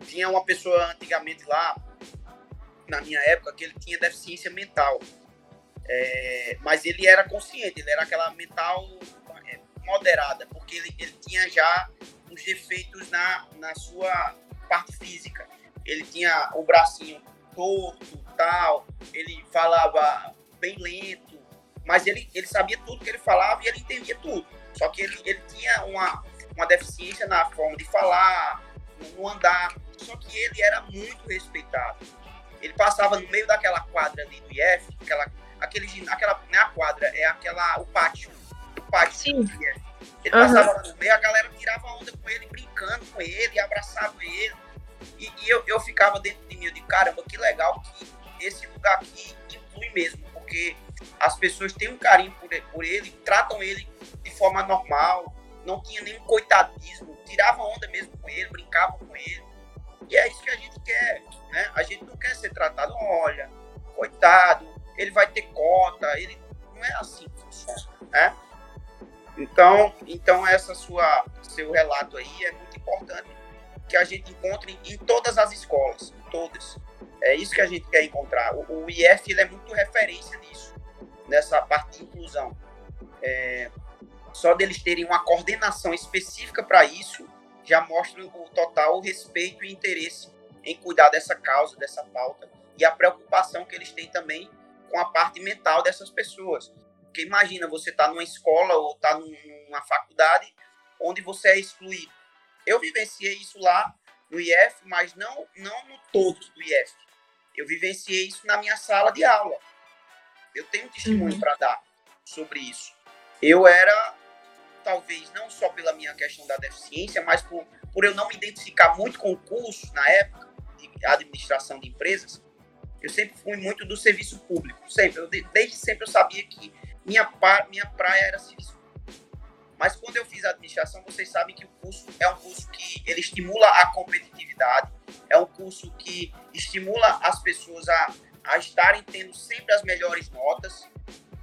tinha uma pessoa antigamente lá, na minha época, que ele tinha deficiência mental. É, mas ele era consciente, ele era aquela mental é, moderada, porque ele, ele tinha já uns defeitos na, na sua parte física. Ele tinha o bracinho torto, tal, ele falava bem lento, mas ele, ele sabia tudo que ele falava e ele entendia tudo. Só que ele, ele tinha uma, uma deficiência na forma de falar, no andar. Só que ele era muito respeitado. Ele passava no meio daquela quadra ali do IF, aquela, aquele, aquela, não é a quadra, é aquela, o pátio. O pátio Sim. do IF. Ele uhum. passava no meio, a galera tirava onda com ele, brincando com ele, abraçava ele. E, e eu, eu ficava dentro de mim, de caramba, que legal que esse lugar aqui inclui mesmo, porque as pessoas têm um carinho por ele, por ele, tratam ele de forma normal, não tinha nenhum coitadismo, tiravam onda mesmo com ele, brincavam com ele. E é isso que a gente quer, né? A gente não quer ser tratado, olha, coitado, ele vai ter cota, ele não é assim que funciona, né? Então, então essa sua seu relato aí é muito importante que a gente encontre em todas as escolas, todas. É isso que a gente quer encontrar. O, o IF ele é muito referência nisso nessa parte de inclusão. É, só deles terem uma coordenação específica para isso já mostra o total respeito e interesse em cuidar dessa causa, dessa pauta e a preocupação que eles têm também com a parte mental dessas pessoas. Porque imagina você tá numa escola ou tá numa faculdade onde você é excluído. Eu vivenciei isso lá no IF, mas não não no todo do IF. Eu vivenciei isso na minha sala de aula. Eu tenho testemunho uhum. para dar sobre isso. Eu era, talvez, não só pela minha questão da deficiência, mas por, por eu não me identificar muito com o curso na época de administração de empresas. Eu sempre fui muito do serviço público. Sempre. Eu, desde sempre eu sabia que minha, minha praia era serviço mas quando eu fiz a administração, vocês sabem que o curso é um curso que ele estimula a competitividade, é um curso que estimula as pessoas a, a estarem tendo sempre as melhores notas.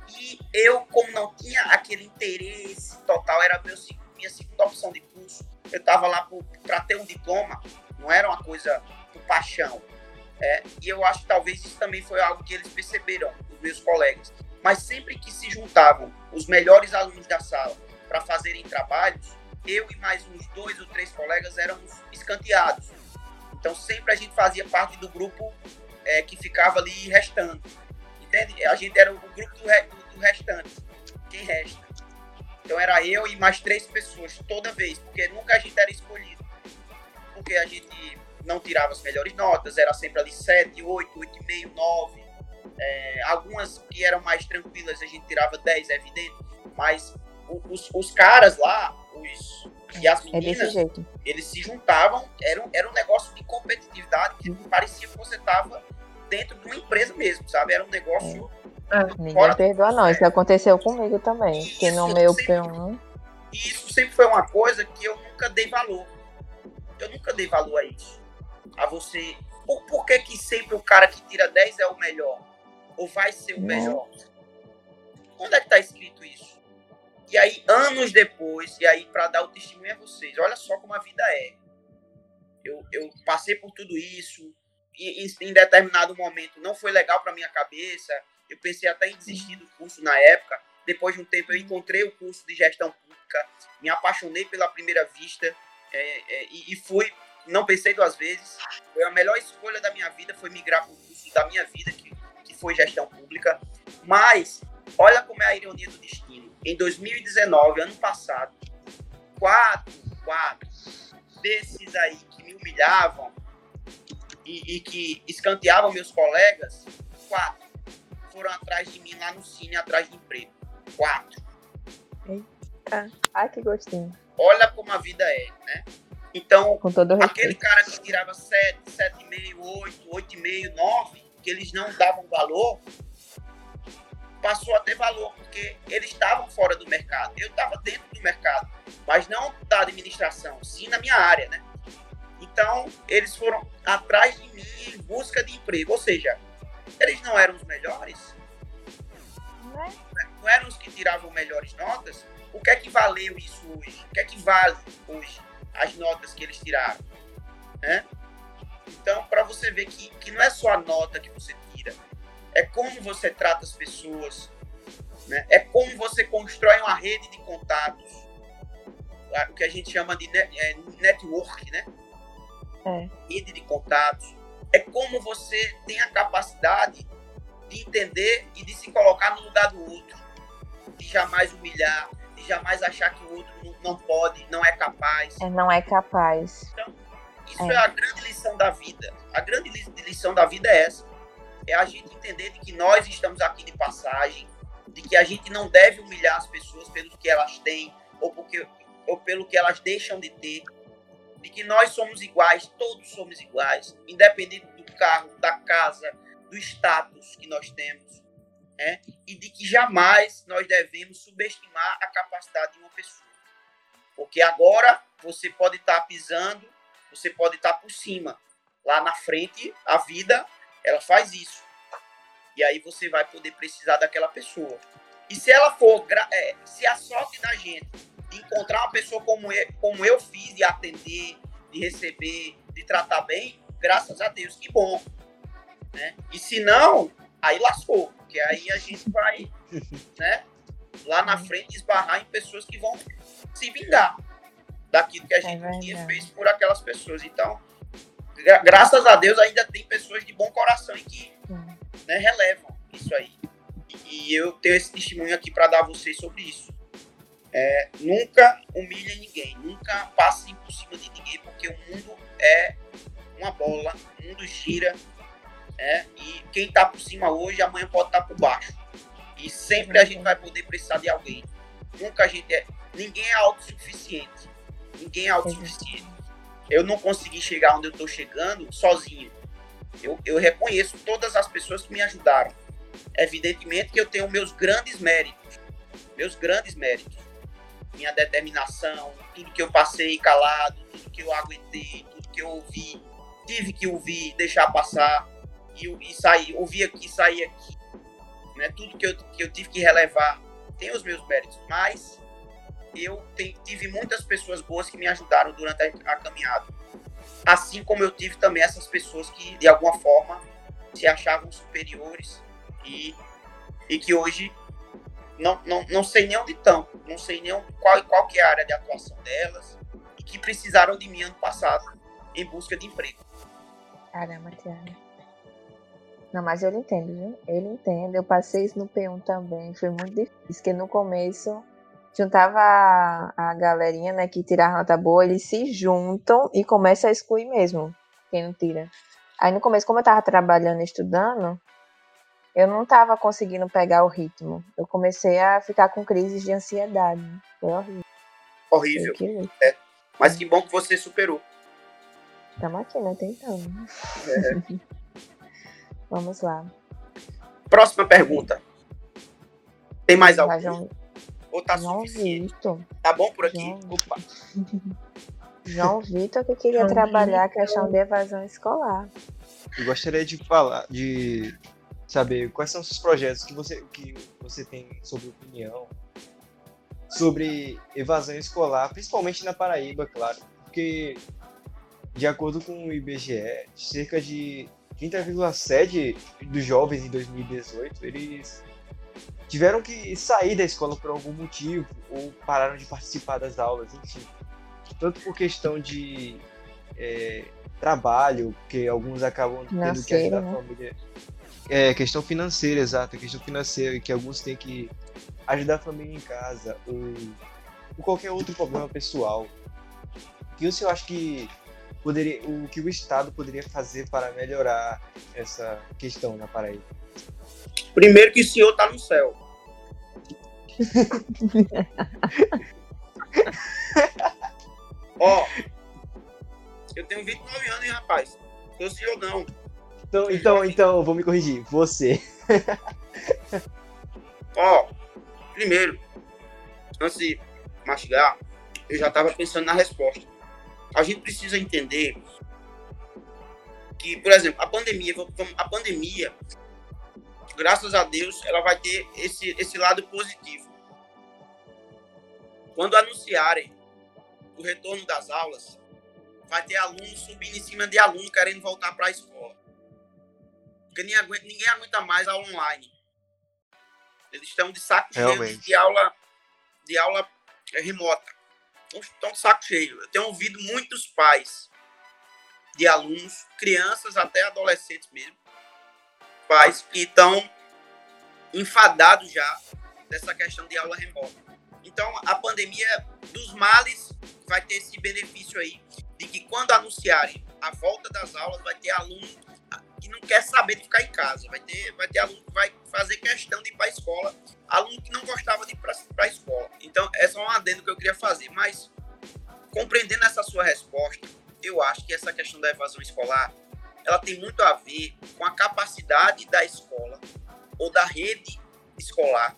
E eu, como não tinha aquele interesse total, era meu, minha segunda opção de curso, eu estava lá para ter um diploma, não era uma coisa por paixão. É, e eu acho que talvez isso também foi algo que eles perceberam, os meus colegas. Mas sempre que se juntavam os melhores alunos da sala para fazerem trabalhos, eu e mais uns dois ou três colegas éramos escanteados. Então sempre a gente fazia parte do grupo é, que ficava ali restando. Entende? A gente era o grupo do, re, do, restante. Quem resta? Então era eu e mais três pessoas toda vez, porque nunca a gente era escolhido. Porque a gente não tirava as melhores notas, era sempre ali 7, 8, 8,5, 9. É, algumas que eram mais tranquilas a gente tirava 10, é evidente, mas os, os caras lá, os, e as é meninas, é eles se juntavam, era um, era um negócio de competitividade que parecia que você estava dentro de uma empresa mesmo, sabe? Era um negócio. É. Ninguém perdoa, não. Isso aconteceu comigo também. Isso, que no meu sempre, P1. Isso sempre foi uma coisa que eu nunca dei valor. Eu nunca dei valor a isso. A você. Por, por que, que sempre o cara que tira 10 é o melhor? Ou vai ser o melhor? Onde é que tá escrito isso? E aí, anos depois, e aí para dar o testemunho a vocês, olha só como a vida é. Eu, eu passei por tudo isso, e em, em determinado momento não foi legal para minha cabeça. Eu pensei até em desistir do curso na época. Depois de um tempo, eu encontrei o curso de gestão pública, me apaixonei pela primeira vista é, é, e, e fui. Não pensei duas vezes. Foi a melhor escolha da minha vida, foi migrar para o curso da minha vida, que, que foi gestão pública. Mas, olha como é a ironia do destino em 2019, ano passado, quatro, quatro desses aí que me humilhavam e, e que escanteavam meus colegas, quatro foram atrás de mim lá no Cine, atrás de emprego. Quatro. Eita. Ai, que gostinho. Olha como a vida é, né? Então, aquele cara que tirava 7, 7,5, 8, 8,5, 9, que eles não davam valor, passou a ter valor, porque eles estavam fora do mercado. Eu estava dentro do mercado, mas não da administração, sim na minha área, né? Então, eles foram atrás de mim em busca de emprego. Ou seja, eles não eram os melhores, né? não eram os que tiravam melhores notas. O que é que valeu isso hoje? O que é que vale hoje as notas que eles tiraram? Né? Então, para você ver que, que não é só a nota que você é como você trata as pessoas, né? é como você constrói uma rede de contatos, o que a gente chama de é, network, né? É. Rede de contatos. É como você tem a capacidade de entender e de se colocar no lugar do outro, de jamais humilhar, de jamais achar que o outro não pode, não é capaz. É, não é capaz. Então, isso é. é a grande lição da vida. A grande lição da vida é essa é a gente entender de que nós estamos aqui de passagem, de que a gente não deve humilhar as pessoas pelo que elas têm ou, porque, ou pelo que elas deixam de ter, de que nós somos iguais, todos somos iguais, independente do carro, da casa, do status que nós temos, né? e de que jamais nós devemos subestimar a capacidade de uma pessoa. Porque agora você pode estar pisando, você pode estar por cima. Lá na frente, a vida ela faz isso. E aí você vai poder precisar daquela pessoa. E se ela for, é, se a sorte da gente de encontrar uma pessoa como eu, como eu fiz, de atender, de receber, de tratar bem, graças a Deus, que bom. Né? E se não, aí lascou. porque aí a gente vai, né, lá na frente esbarrar em pessoas que vão se vingar daquilo que a é gente é tinha feito por aquelas pessoas. Então, gra graças a Deus ainda tem pessoas de bom coração e que né, relevam isso aí. E, e eu tenho esse testemunho aqui para dar a vocês sobre isso. É, nunca humilhe ninguém, nunca passe por cima de ninguém, porque o mundo é uma bola, o mundo gira, é, e quem está por cima hoje, amanhã pode estar tá por baixo. E sempre a gente vai poder precisar de alguém. Nunca a gente é. Ninguém é autossuficiente. Ninguém é autossuficiente. Eu não consegui chegar onde eu estou chegando sozinho. Eu, eu reconheço todas as pessoas que me ajudaram. Evidentemente que eu tenho meus grandes méritos. Meus grandes méritos minha determinação, tudo que eu passei calado, tudo que eu aguentei, tudo que eu ouvi, tive que ouvir, deixar passar e, e sair, ouvir aqui, sair aqui, né? Tudo que eu, que eu tive que relevar tem os meus méritos, mas eu tive muitas pessoas boas que me ajudaram durante a, a caminhada. Assim como eu tive também essas pessoas que, de alguma forma, se achavam superiores e, e que hoje não, não, não sei nem onde estão, não sei nem qual, qual que é a área de atuação delas e que precisaram de mim ano passado em busca de emprego. Caramba, Tiago. Não, mas ele entende, viu? Ele entende. Eu passei isso no P1 também. Foi muito difícil, porque no começo juntava a, a galerinha, né, que tirava nota boa, eles se juntam e começam a excluir mesmo, quem não tira. Aí no começo, como eu tava trabalhando e estudando, eu não estava conseguindo pegar o ritmo. Eu comecei a ficar com crises de ansiedade. Foi horrível. Horrível. É. Mas que bom que você superou. Estamos aqui, né? Tentando. É. Vamos lá. Próxima pergunta. Tem mais algum? Ou tá João suficiente? Vitor. Tá bom por aqui? João... Opa. João Vitor que queria João trabalhar Vitor. a questão de evasão escolar. Eu gostaria de falar, de saber quais são os projetos que você, que você tem sobre opinião sobre evasão escolar, principalmente na Paraíba, claro, porque de acordo com o IBGE, cerca de 30,7 dos jovens em 2018, eles tiveram que sair da escola por algum motivo ou pararam de participar das aulas, enfim. Tanto por questão de é, trabalho, que alguns acabam tendo que ajudar né? a família é, questão financeira, exato, questão financeira, que alguns têm que ajudar a família em casa, ou, ou qualquer outro problema pessoal. O que o senhor acha que poderia, o que o Estado poderia fazer para melhorar essa questão na Paraíba? Primeiro que o senhor está no céu. Ó, eu tenho 29 anos, hein, rapaz? Sou senhor não. Então, então, então, vou me corrigir. Você. Ó, primeiro, antes de mastigar, eu já estava pensando na resposta. A gente precisa entender que, por exemplo, a pandemia, a pandemia, graças a Deus, ela vai ter esse, esse lado positivo. Quando anunciarem o retorno das aulas, vai ter aluno subindo em cima de aluno querendo voltar para a escola. Porque ninguém aguenta, ninguém aguenta mais a online. Eles estão de saco cheio de aula, de aula remota. Estão de saco cheio. Eu tenho ouvido muitos pais de alunos, crianças até adolescentes mesmo, pais que estão enfadados já dessa questão de aula remota. Então, a pandemia dos males vai ter esse benefício aí de que quando anunciarem a volta das aulas, vai ter aluno que não quer saber de ficar em casa. Vai ter, vai ter aluno que vai fazer questão de ir para a escola, aluno que não gostava de ir para a escola. Então, é só um adendo que eu queria fazer. Mas, compreendendo essa sua resposta, eu acho que essa questão da evasão escolar, ela tem muito a ver com a capacidade da escola ou da rede escolar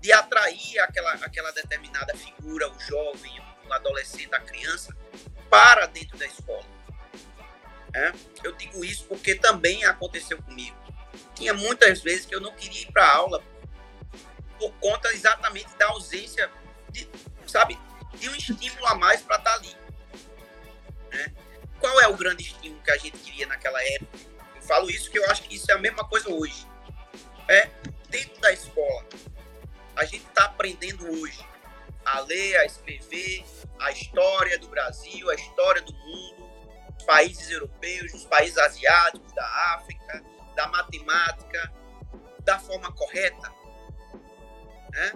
de atrair aquela, aquela determinada figura, o jovem, o adolescente, a criança, para dentro da escola. É? Eu digo isso porque também aconteceu comigo. Tinha muitas vezes que eu não queria ir para aula por conta exatamente da ausência de, sabe, de um estímulo a mais para estar tá ali. Né? qual é o grande estímulo que a gente queria naquela época? Eu falo isso que eu acho que isso é a mesma coisa hoje. É dentro da escola. A gente está aprendendo hoje a ler, a escrever, a história do Brasil, a história do mundo, dos países europeus, dos países asiáticos, da África, da matemática, da forma correta. Né?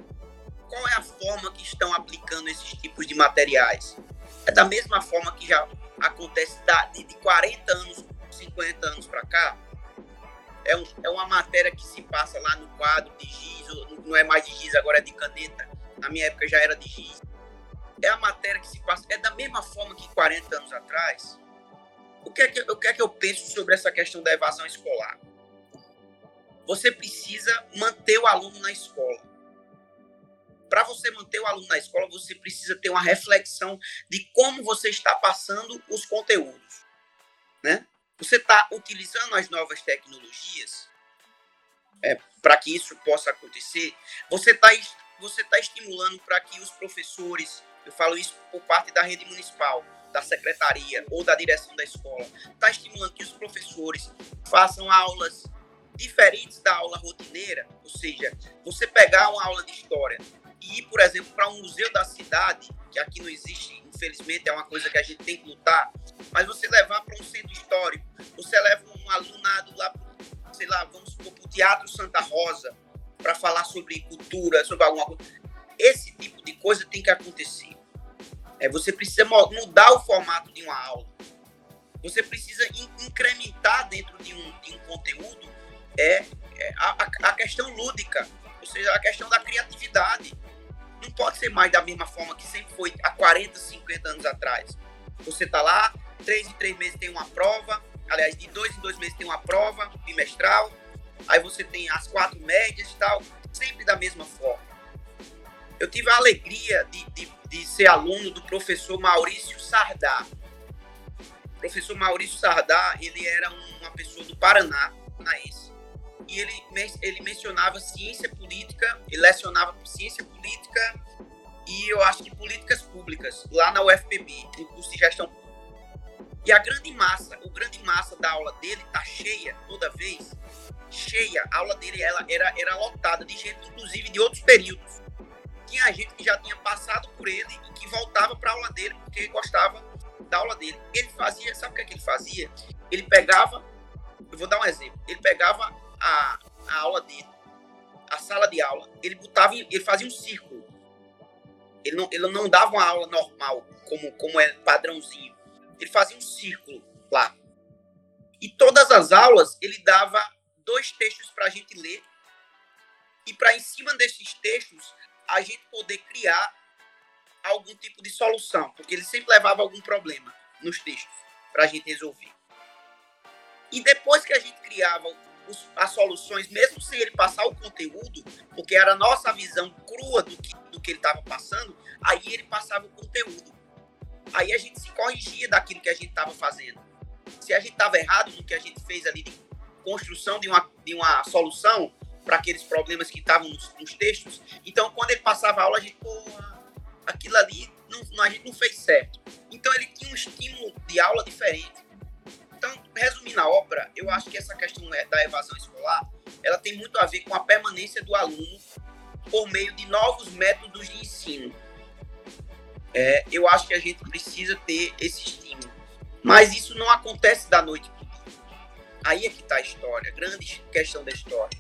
Qual é a forma que estão aplicando esses tipos de materiais? É da mesma forma que já acontece de 40 anos, 50 anos para cá? É, um, é, uma matéria que se passa lá no quadro de giz, não é mais de giz, agora é de caneta. Na minha época já era de giz. É a matéria que se passa, é da mesma forma que 40 anos atrás. O que é que, o que, é que eu penso sobre essa questão da evasão escolar? Você precisa manter o aluno na escola. Para você manter o aluno na escola, você precisa ter uma reflexão de como você está passando os conteúdos. Né? Você está utilizando as novas tecnologias é, para que isso possa acontecer. Você está você tá estimulando para que os professores, eu falo isso por parte da rede municipal, da secretaria ou da direção da escola, está estimulando que os professores façam aulas diferentes da aula rotineira, ou seja, você pegar uma aula de história e ir, por exemplo, para um museu da cidade, que aqui não existe, infelizmente, é uma coisa que a gente tem que lutar, mas você levar para um centro histórico, você leva um alunado lá, sei lá, vamos supor, para o Teatro Santa Rosa, para falar sobre cultura, sobre alguma coisa. Esse tipo de coisa tem que acontecer. É, você precisa mudar o formato de uma aula. Você precisa incrementar dentro de um, de um conteúdo é, é a, a, questão lúdica, ou seja, a questão da criatividade. Não pode ser mais da mesma forma que sempre foi há 40, 50 anos atrás. Você está lá, três em três meses tem uma prova, aliás, de dois em dois meses tem uma prova bimestral, aí você tem as quatro médias e tal, sempre da mesma forma. Eu tive a alegria de, de, de ser aluno do professor Maurício Sardá. O professor Maurício Sardá, ele era uma pessoa do Paraná, esse e ele, ele mencionava ciência política, ele lecionava ciência política e eu acho que políticas públicas, lá na UFPB, no curso de gestão E a grande massa, o grande massa da aula dele tá cheia toda vez, cheia, a aula dele ela era, era lotada de gente, inclusive de outros períodos. Tinha gente que já tinha passado por ele e que voltava para a aula dele porque gostava da aula dele. Ele fazia, sabe o que, é que ele fazia? Ele pegava, eu vou dar um exemplo, ele pegava a, a aula dele, a sala de aula, ele botava, ele fazia um círculo. Ele não, ele não dava uma aula normal, como, como é padrãozinho. Ele fazia um círculo lá. E todas as aulas ele dava dois textos para a gente ler e para em cima desses textos a gente poder criar algum tipo de solução, porque ele sempre levava algum problema nos textos para a gente resolver. E depois que a gente criava os, as soluções, mesmo sem ele passar o conteúdo, porque era a nossa visão crua do que, do que ele estava passando, aí ele passava o conteúdo. Aí a gente se corrigia daquilo que a gente estava fazendo. Se a gente estava errado no que a gente fez ali de construção de uma, de uma solução para aqueles problemas que estavam nos, nos, textos, então quando ele passava a aula, a gente, pô, aquilo ali não, a gente não fez certo. Então ele tinha um estímulo de aula diferente então, resumindo a obra, eu acho que essa questão é, da evasão escolar, ela tem muito a ver com a permanência do aluno por meio de novos métodos de ensino. É, eu acho que a gente precisa ter esse estímulo. Mas isso não acontece da noite para o dia. Aí é que está a história, a grande questão da história.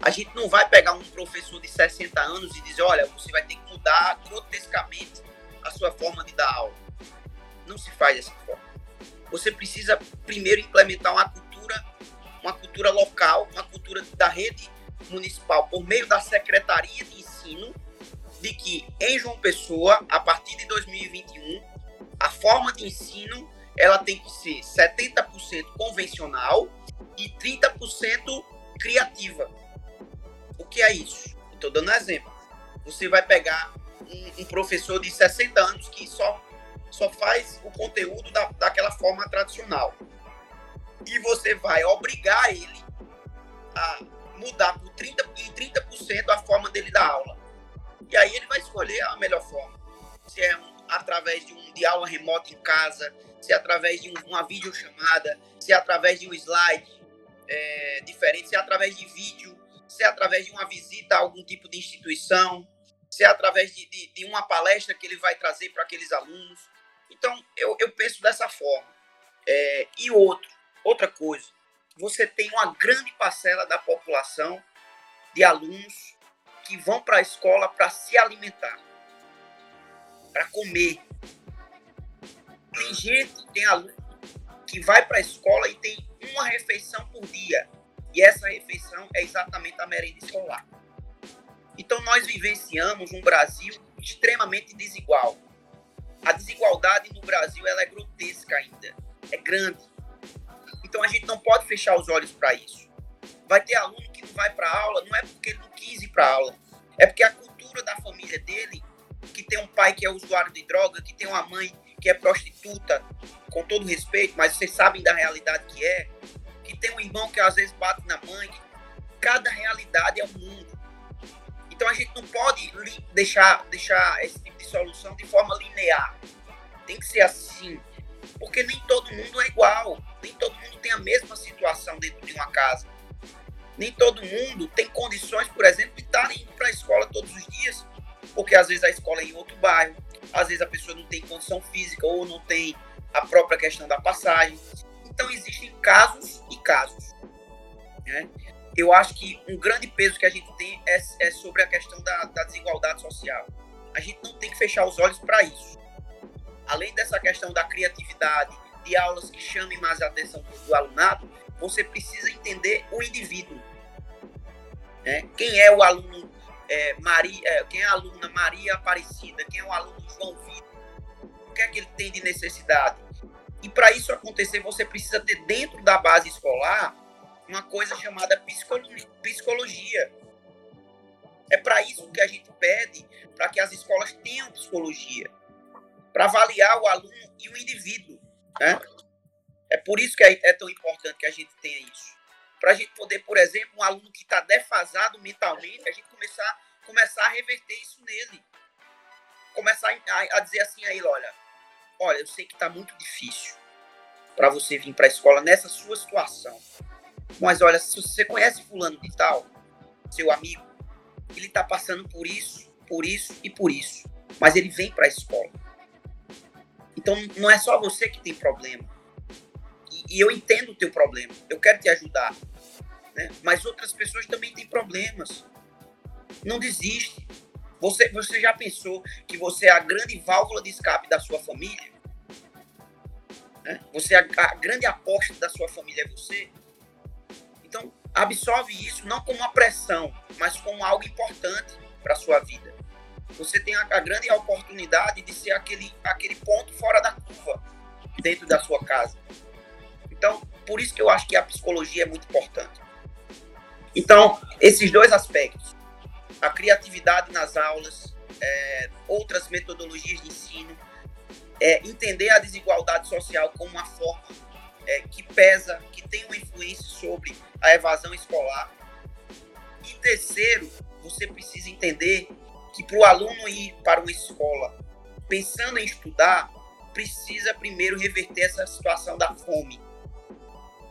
A gente não vai pegar um professor de 60 anos e dizer, olha, você vai ter que mudar grotescamente a sua forma de dar aula. Não se faz dessa forma você precisa primeiro implementar uma cultura, uma cultura local, uma cultura da rede municipal por meio da Secretaria de Ensino, de que em João Pessoa, a partir de 2021, a forma de ensino ela tem que ser 70% convencional e 30% criativa. O que é isso? Estou dando um exemplo. Você vai pegar um, um professor de 60 anos que só só faz o conteúdo da, daquela forma tradicional. E você vai obrigar ele a mudar por 30, em 30% a forma dele dar aula. E aí ele vai escolher a melhor forma. Se é um, através de um de aula remota em casa, se é através de um, uma videochamada, se é através de um slide é, diferente, se é através de vídeo, se é através de uma visita a algum tipo de instituição. se é através de, de, de uma palestra que ele vai trazer para aqueles alunos. Então, eu, eu penso dessa forma. É, e outro, outra coisa, você tem uma grande parcela da população de alunos que vão para a escola para se alimentar, para comer. Tem gente, tem aluno que vai para a escola e tem uma refeição por dia. E essa refeição é exatamente a merenda escolar. Então nós vivenciamos um Brasil extremamente desigual. A desigualdade no Brasil ela é grotesca ainda, é grande. Então a gente não pode fechar os olhos para isso. Vai ter aluno que não vai para aula, não é porque ele não quis ir para aula, é porque a cultura da família dele, que tem um pai que é usuário de droga, que tem uma mãe que é prostituta, com todo respeito, mas vocês sabem da realidade que é, que tem um irmão que às vezes bate na mãe, cada realidade é um mundo. Então a gente não pode deixar, deixar esse tipo de solução de forma linear. Tem que ser assim. Porque nem todo mundo é igual. Nem todo mundo tem a mesma situação dentro de uma casa. Nem todo mundo tem condições, por exemplo, de estar indo para a escola todos os dias. Porque às vezes a escola é em outro bairro. Às vezes a pessoa não tem condição física ou não tem a própria questão da passagem. Então existem casos e casos. Né? Eu acho que um grande peso que a gente tem é, é sobre a questão da, da, desigualdade social. A gente não tem que fechar os olhos para isso. Além dessa questão da criatividade, de aulas que chamem mais a atenção do alunado, você precisa entender o indivíduo. Né? Quem é o aluno é, Maria, é, quem é a aluna Maria Aparecida, quem é o aluno João Vitor, o que é que ele tem de necessidade. E para isso acontecer, você precisa ter dentro da base escolar uma coisa chamada psicologia. É para isso que a gente pede para que as escolas tenham psicologia, para avaliar o aluno e o indivíduo. Né? É por isso que é, é tão importante que a gente tenha isso. Para a gente poder, por exemplo, um aluno que está defasado mentalmente, a gente começar, começar a reverter isso nele. Começar a, a dizer assim a ele, olha, olha, eu sei que está muito difícil para você vir para a escola nessa sua situação. Mas olha, se você conhece fulano de tal, seu amigo, ele está passando por isso, por isso e por isso. Mas ele vem para a escola. Então não é só você que tem problema. E, e eu entendo o teu problema. Eu quero te ajudar. Né? Mas outras pessoas também têm problemas. Não desiste. Você, você já pensou que você é a grande válvula de escape da sua família? Né? Você é a, a grande aposta da sua família é você? Absorve isso não como uma pressão, mas como algo importante para a sua vida. Você tem a, a, grande oportunidade de ser aquele, aquele ponto fora da curva dentro da sua casa. Então, por isso que eu acho que a psicologia é muito importante. Então, esses dois aspectos, a criatividade nas aulas, é, outras metodologias de ensino, é, entender a desigualdade social como uma forma é, que pesa, que tem uma influência sobre a evasão escolar. E terceiro, você precisa entender que para o aluno ir para uma escola pensando em estudar, precisa primeiro reverter essa situação da fome.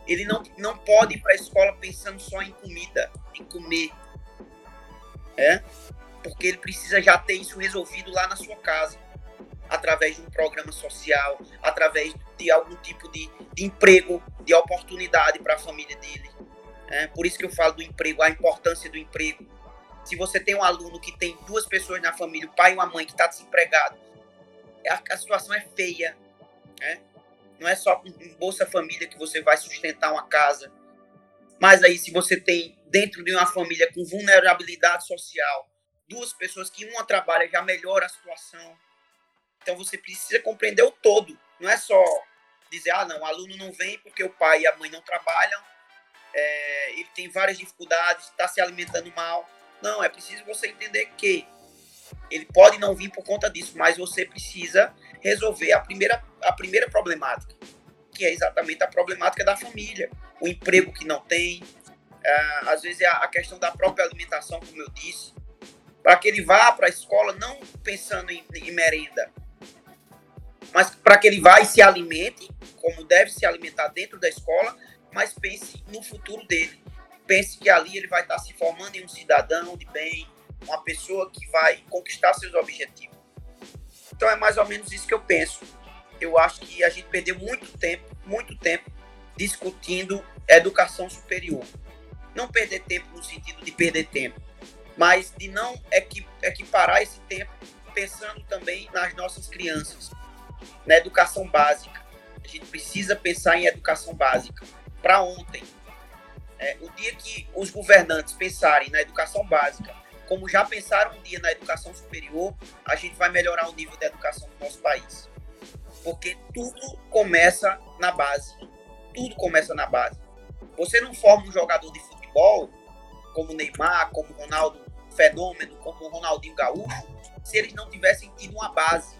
Ele não, não pode ir para a escola pensando só em comida, em comer. É? Porque ele precisa já ter isso resolvido lá na sua casa através de um programa social, através de algum tipo de, de emprego, de oportunidade para a família dele. É, por isso que eu falo do emprego, a importância do emprego. Se você tem um aluno que tem duas pessoas na família, o pai e uma mãe que está desempregado, a, a, situação é feia. Né? Não é só com Bolsa Família que você vai sustentar uma casa. Mas aí, se você tem dentro de uma família com vulnerabilidade social, duas pessoas que uma trabalha já melhora a situação. Então você precisa compreender o todo. Não é só dizer, ah, não, o aluno não vem porque o pai e a mãe não trabalham, é, ele tem várias dificuldades, está se alimentando mal. Não, é preciso você entender que ele pode não vir por conta disso, mas você precisa resolver a primeira, a primeira problemática, que é exatamente a problemática da família. O emprego que não tem, é, às vezes é a questão da própria alimentação, como eu disse, para que ele vá para a escola não pensando em, em merenda, mas para que ele vá e se alimente, como deve se alimentar dentro da escola, mas pense no futuro dele. Pense que ali ele vai estar se formando em um cidadão de bem, uma pessoa que vai conquistar seus objetivos. Então é mais ou menos isso que eu penso. Eu acho que a gente perdeu muito tempo, muito tempo discutindo educação superior. Não perder tempo no sentido de perder tempo, mas de não equiparar esse tempo pensando também nas nossas crianças, na educação básica. A gente precisa pensar em educação básica para ontem. É, o dia que os governantes pensarem na educação básica, como já pensaram um dia na educação superior, a gente vai melhorar o nível da educação do nosso país. Porque tudo começa na base. Tudo começa na base. Você não forma um jogador de futebol como Neymar, como Ronaldo Fenômeno, como Ronaldinho Gaúcho, se eles não tivessem tido uma base.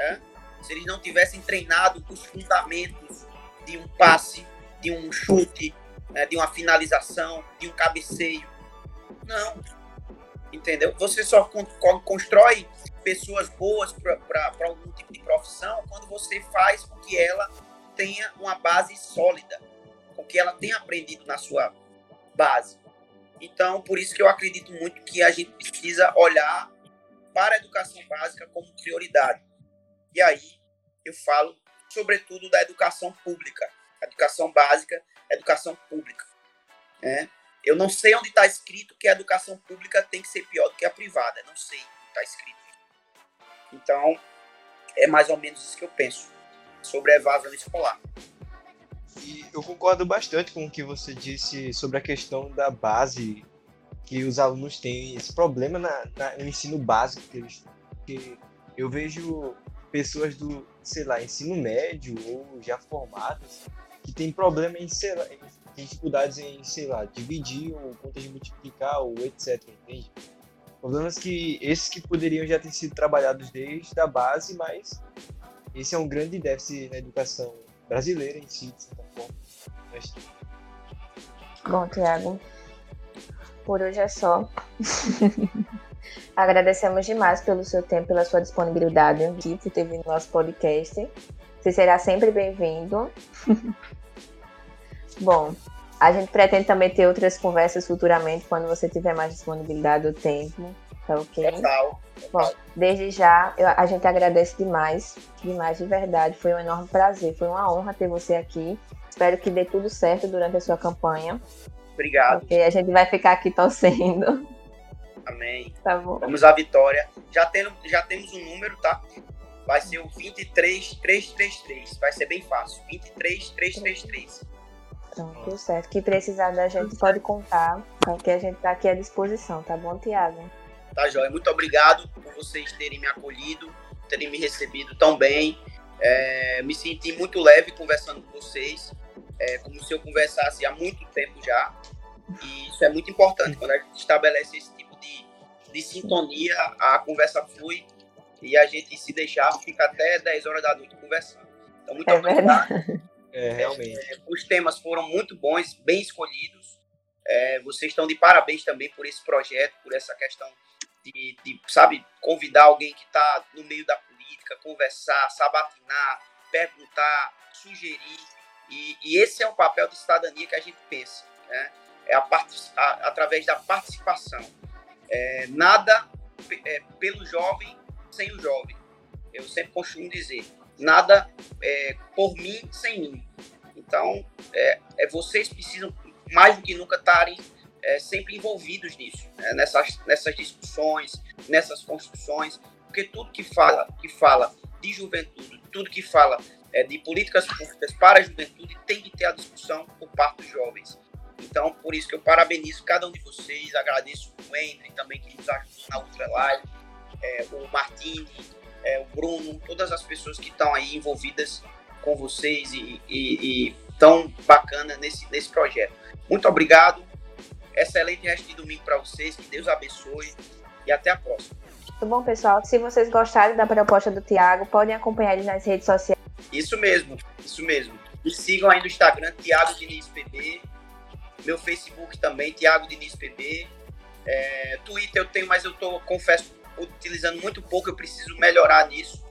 Né? Se eles não tivessem treinado os fundamentos de um passe, de um chute, né? de uma finalização, de um cabeceio. Não. Entendeu? Você só constrói pessoas boas para algum tipo de profissão quando você faz com que ela tenha uma base sólida, com que ela tenha aprendido na sua base. Então, por isso que eu acredito muito que a gente precisa olhar para a educação básica como prioridade. E aí eu falo, sobretudo, da educação pública. educação básica, educação pública. Né? Eu não sei onde está escrito que a educação pública tem que ser pior do que a privada. Não sei onde está escrito. Então, é mais ou menos isso que eu penso sobre a evasão escolar. E eu concordo bastante com o que você disse sobre a questão da base que os alunos têm esse problema na, na, no ensino básico que eles eu vejo pessoas do sei lá ensino médio ou já formadas que têm problema em sei lá, dificuldades em sei lá dividir ou contas de multiplicar ou etc entende? Problemas que esses que poderiam já ter sido trabalhados desde a base mas esse é um grande déficit na educação brasileira em si de certa forma. Mas... bom Tiago por hoje é só. Agradecemos demais pelo seu tempo, pela sua disponibilidade aqui, por ter vindo no nosso podcast. Você será sempre bem-vindo. Bom, a gente pretende também ter outras conversas futuramente, quando você tiver mais disponibilidade do tempo. Tá ok? Total. Bom, desde já, eu, a gente agradece demais, demais de verdade. Foi um enorme prazer, foi uma honra ter você aqui. Espero que dê tudo certo durante a sua campanha. Obrigado. Ok, a gente vai ficar aqui torcendo. Amém. Tá bom. Vamos à vitória. Já, tendo, já temos um número, tá? Vai ser o 23333. Vai ser bem fácil. 23333. Pronto, tudo certo. Que precisar da gente pode contar, porque a gente tá aqui à disposição, tá bom, Tiago? Tá, Joia. Muito obrigado por vocês terem me acolhido, terem me recebido tão bem. É, me senti muito leve conversando com vocês é, como se eu conversasse há muito tempo já. E isso é muito importante. Quando a gente estabelece esse de, sintonia, a conversa flui e a gente se deixar fica até 10 horas da noite conversando. Então, muito é obrigado. É, realmente. É, os temas foram muito bons, bem escolhidos. É, vocês estão de parabéns também por esse projeto, por essa questão de, de sabe, convidar alguém que está no meio da política, conversar, sabatinar, perguntar, sugerir. E, e, esse é o papel de cidadania que a gente pensa, né? É a, a através da participação. É, nada é, pelo jovem sem o jovem. Eu sempre costumo dizer, nada é, por mim sem mim. Então, é, é vocês precisam mais do que nunca estarem é, sempre envolvidos nisso, né? nessas, nessas discussões, nessas construções, porque tudo que fala, que fala de juventude, tudo que fala é, de políticas públicas para a juventude tem que ter a discussão por parte dos jovens. Então, por isso que eu parabenizo cada um de vocês, agradeço o Henry também que nos ajudou na Ultra Live, é, o Martini, é, o Bruno, todas as pessoas que estão aí envolvidas com vocês e, e, e tão bacana nesse, nesse projeto. Muito obrigado, excelente resto de domingo para vocês, que Deus abençoe e até a próxima. Muito bom, pessoal. Se vocês gostarem da proposta do Tiago, podem acompanhar ele nas redes sociais isso mesmo, isso mesmo. Me sigam aí no Instagram, Tiago Diniz PB. Meu Facebook também, Tiago Diniz PB. É, Twitter eu tenho, mas eu tô, confesso, utilizando muito pouco, eu preciso melhorar nisso.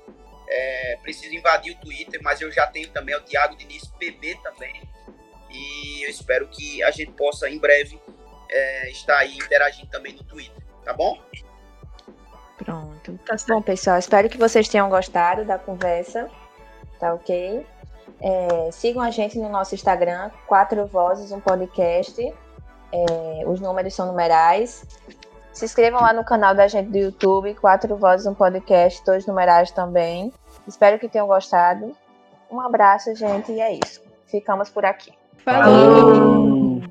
É, preciso invadir o Twitter, mas eu já tenho também o Tiago Diniz PB também. E eu espero que a gente possa em breve é, estar aí interagindo também no Twitter. Tá bom? Pronto. Tá bom, pessoal, espero que vocês tenham gostado da conversa. Tá ok? É, sigam a gente no nosso Instagram, Quatro Vozes, um podcast. É, os números são numerais. Se inscrevam lá no canal da gente do YouTube, Quatro Vozes, um podcast, todos numerais também. Espero que tenham gostado. Um abraço, gente, e é isso. Ficamos por aqui. Falou! Falou.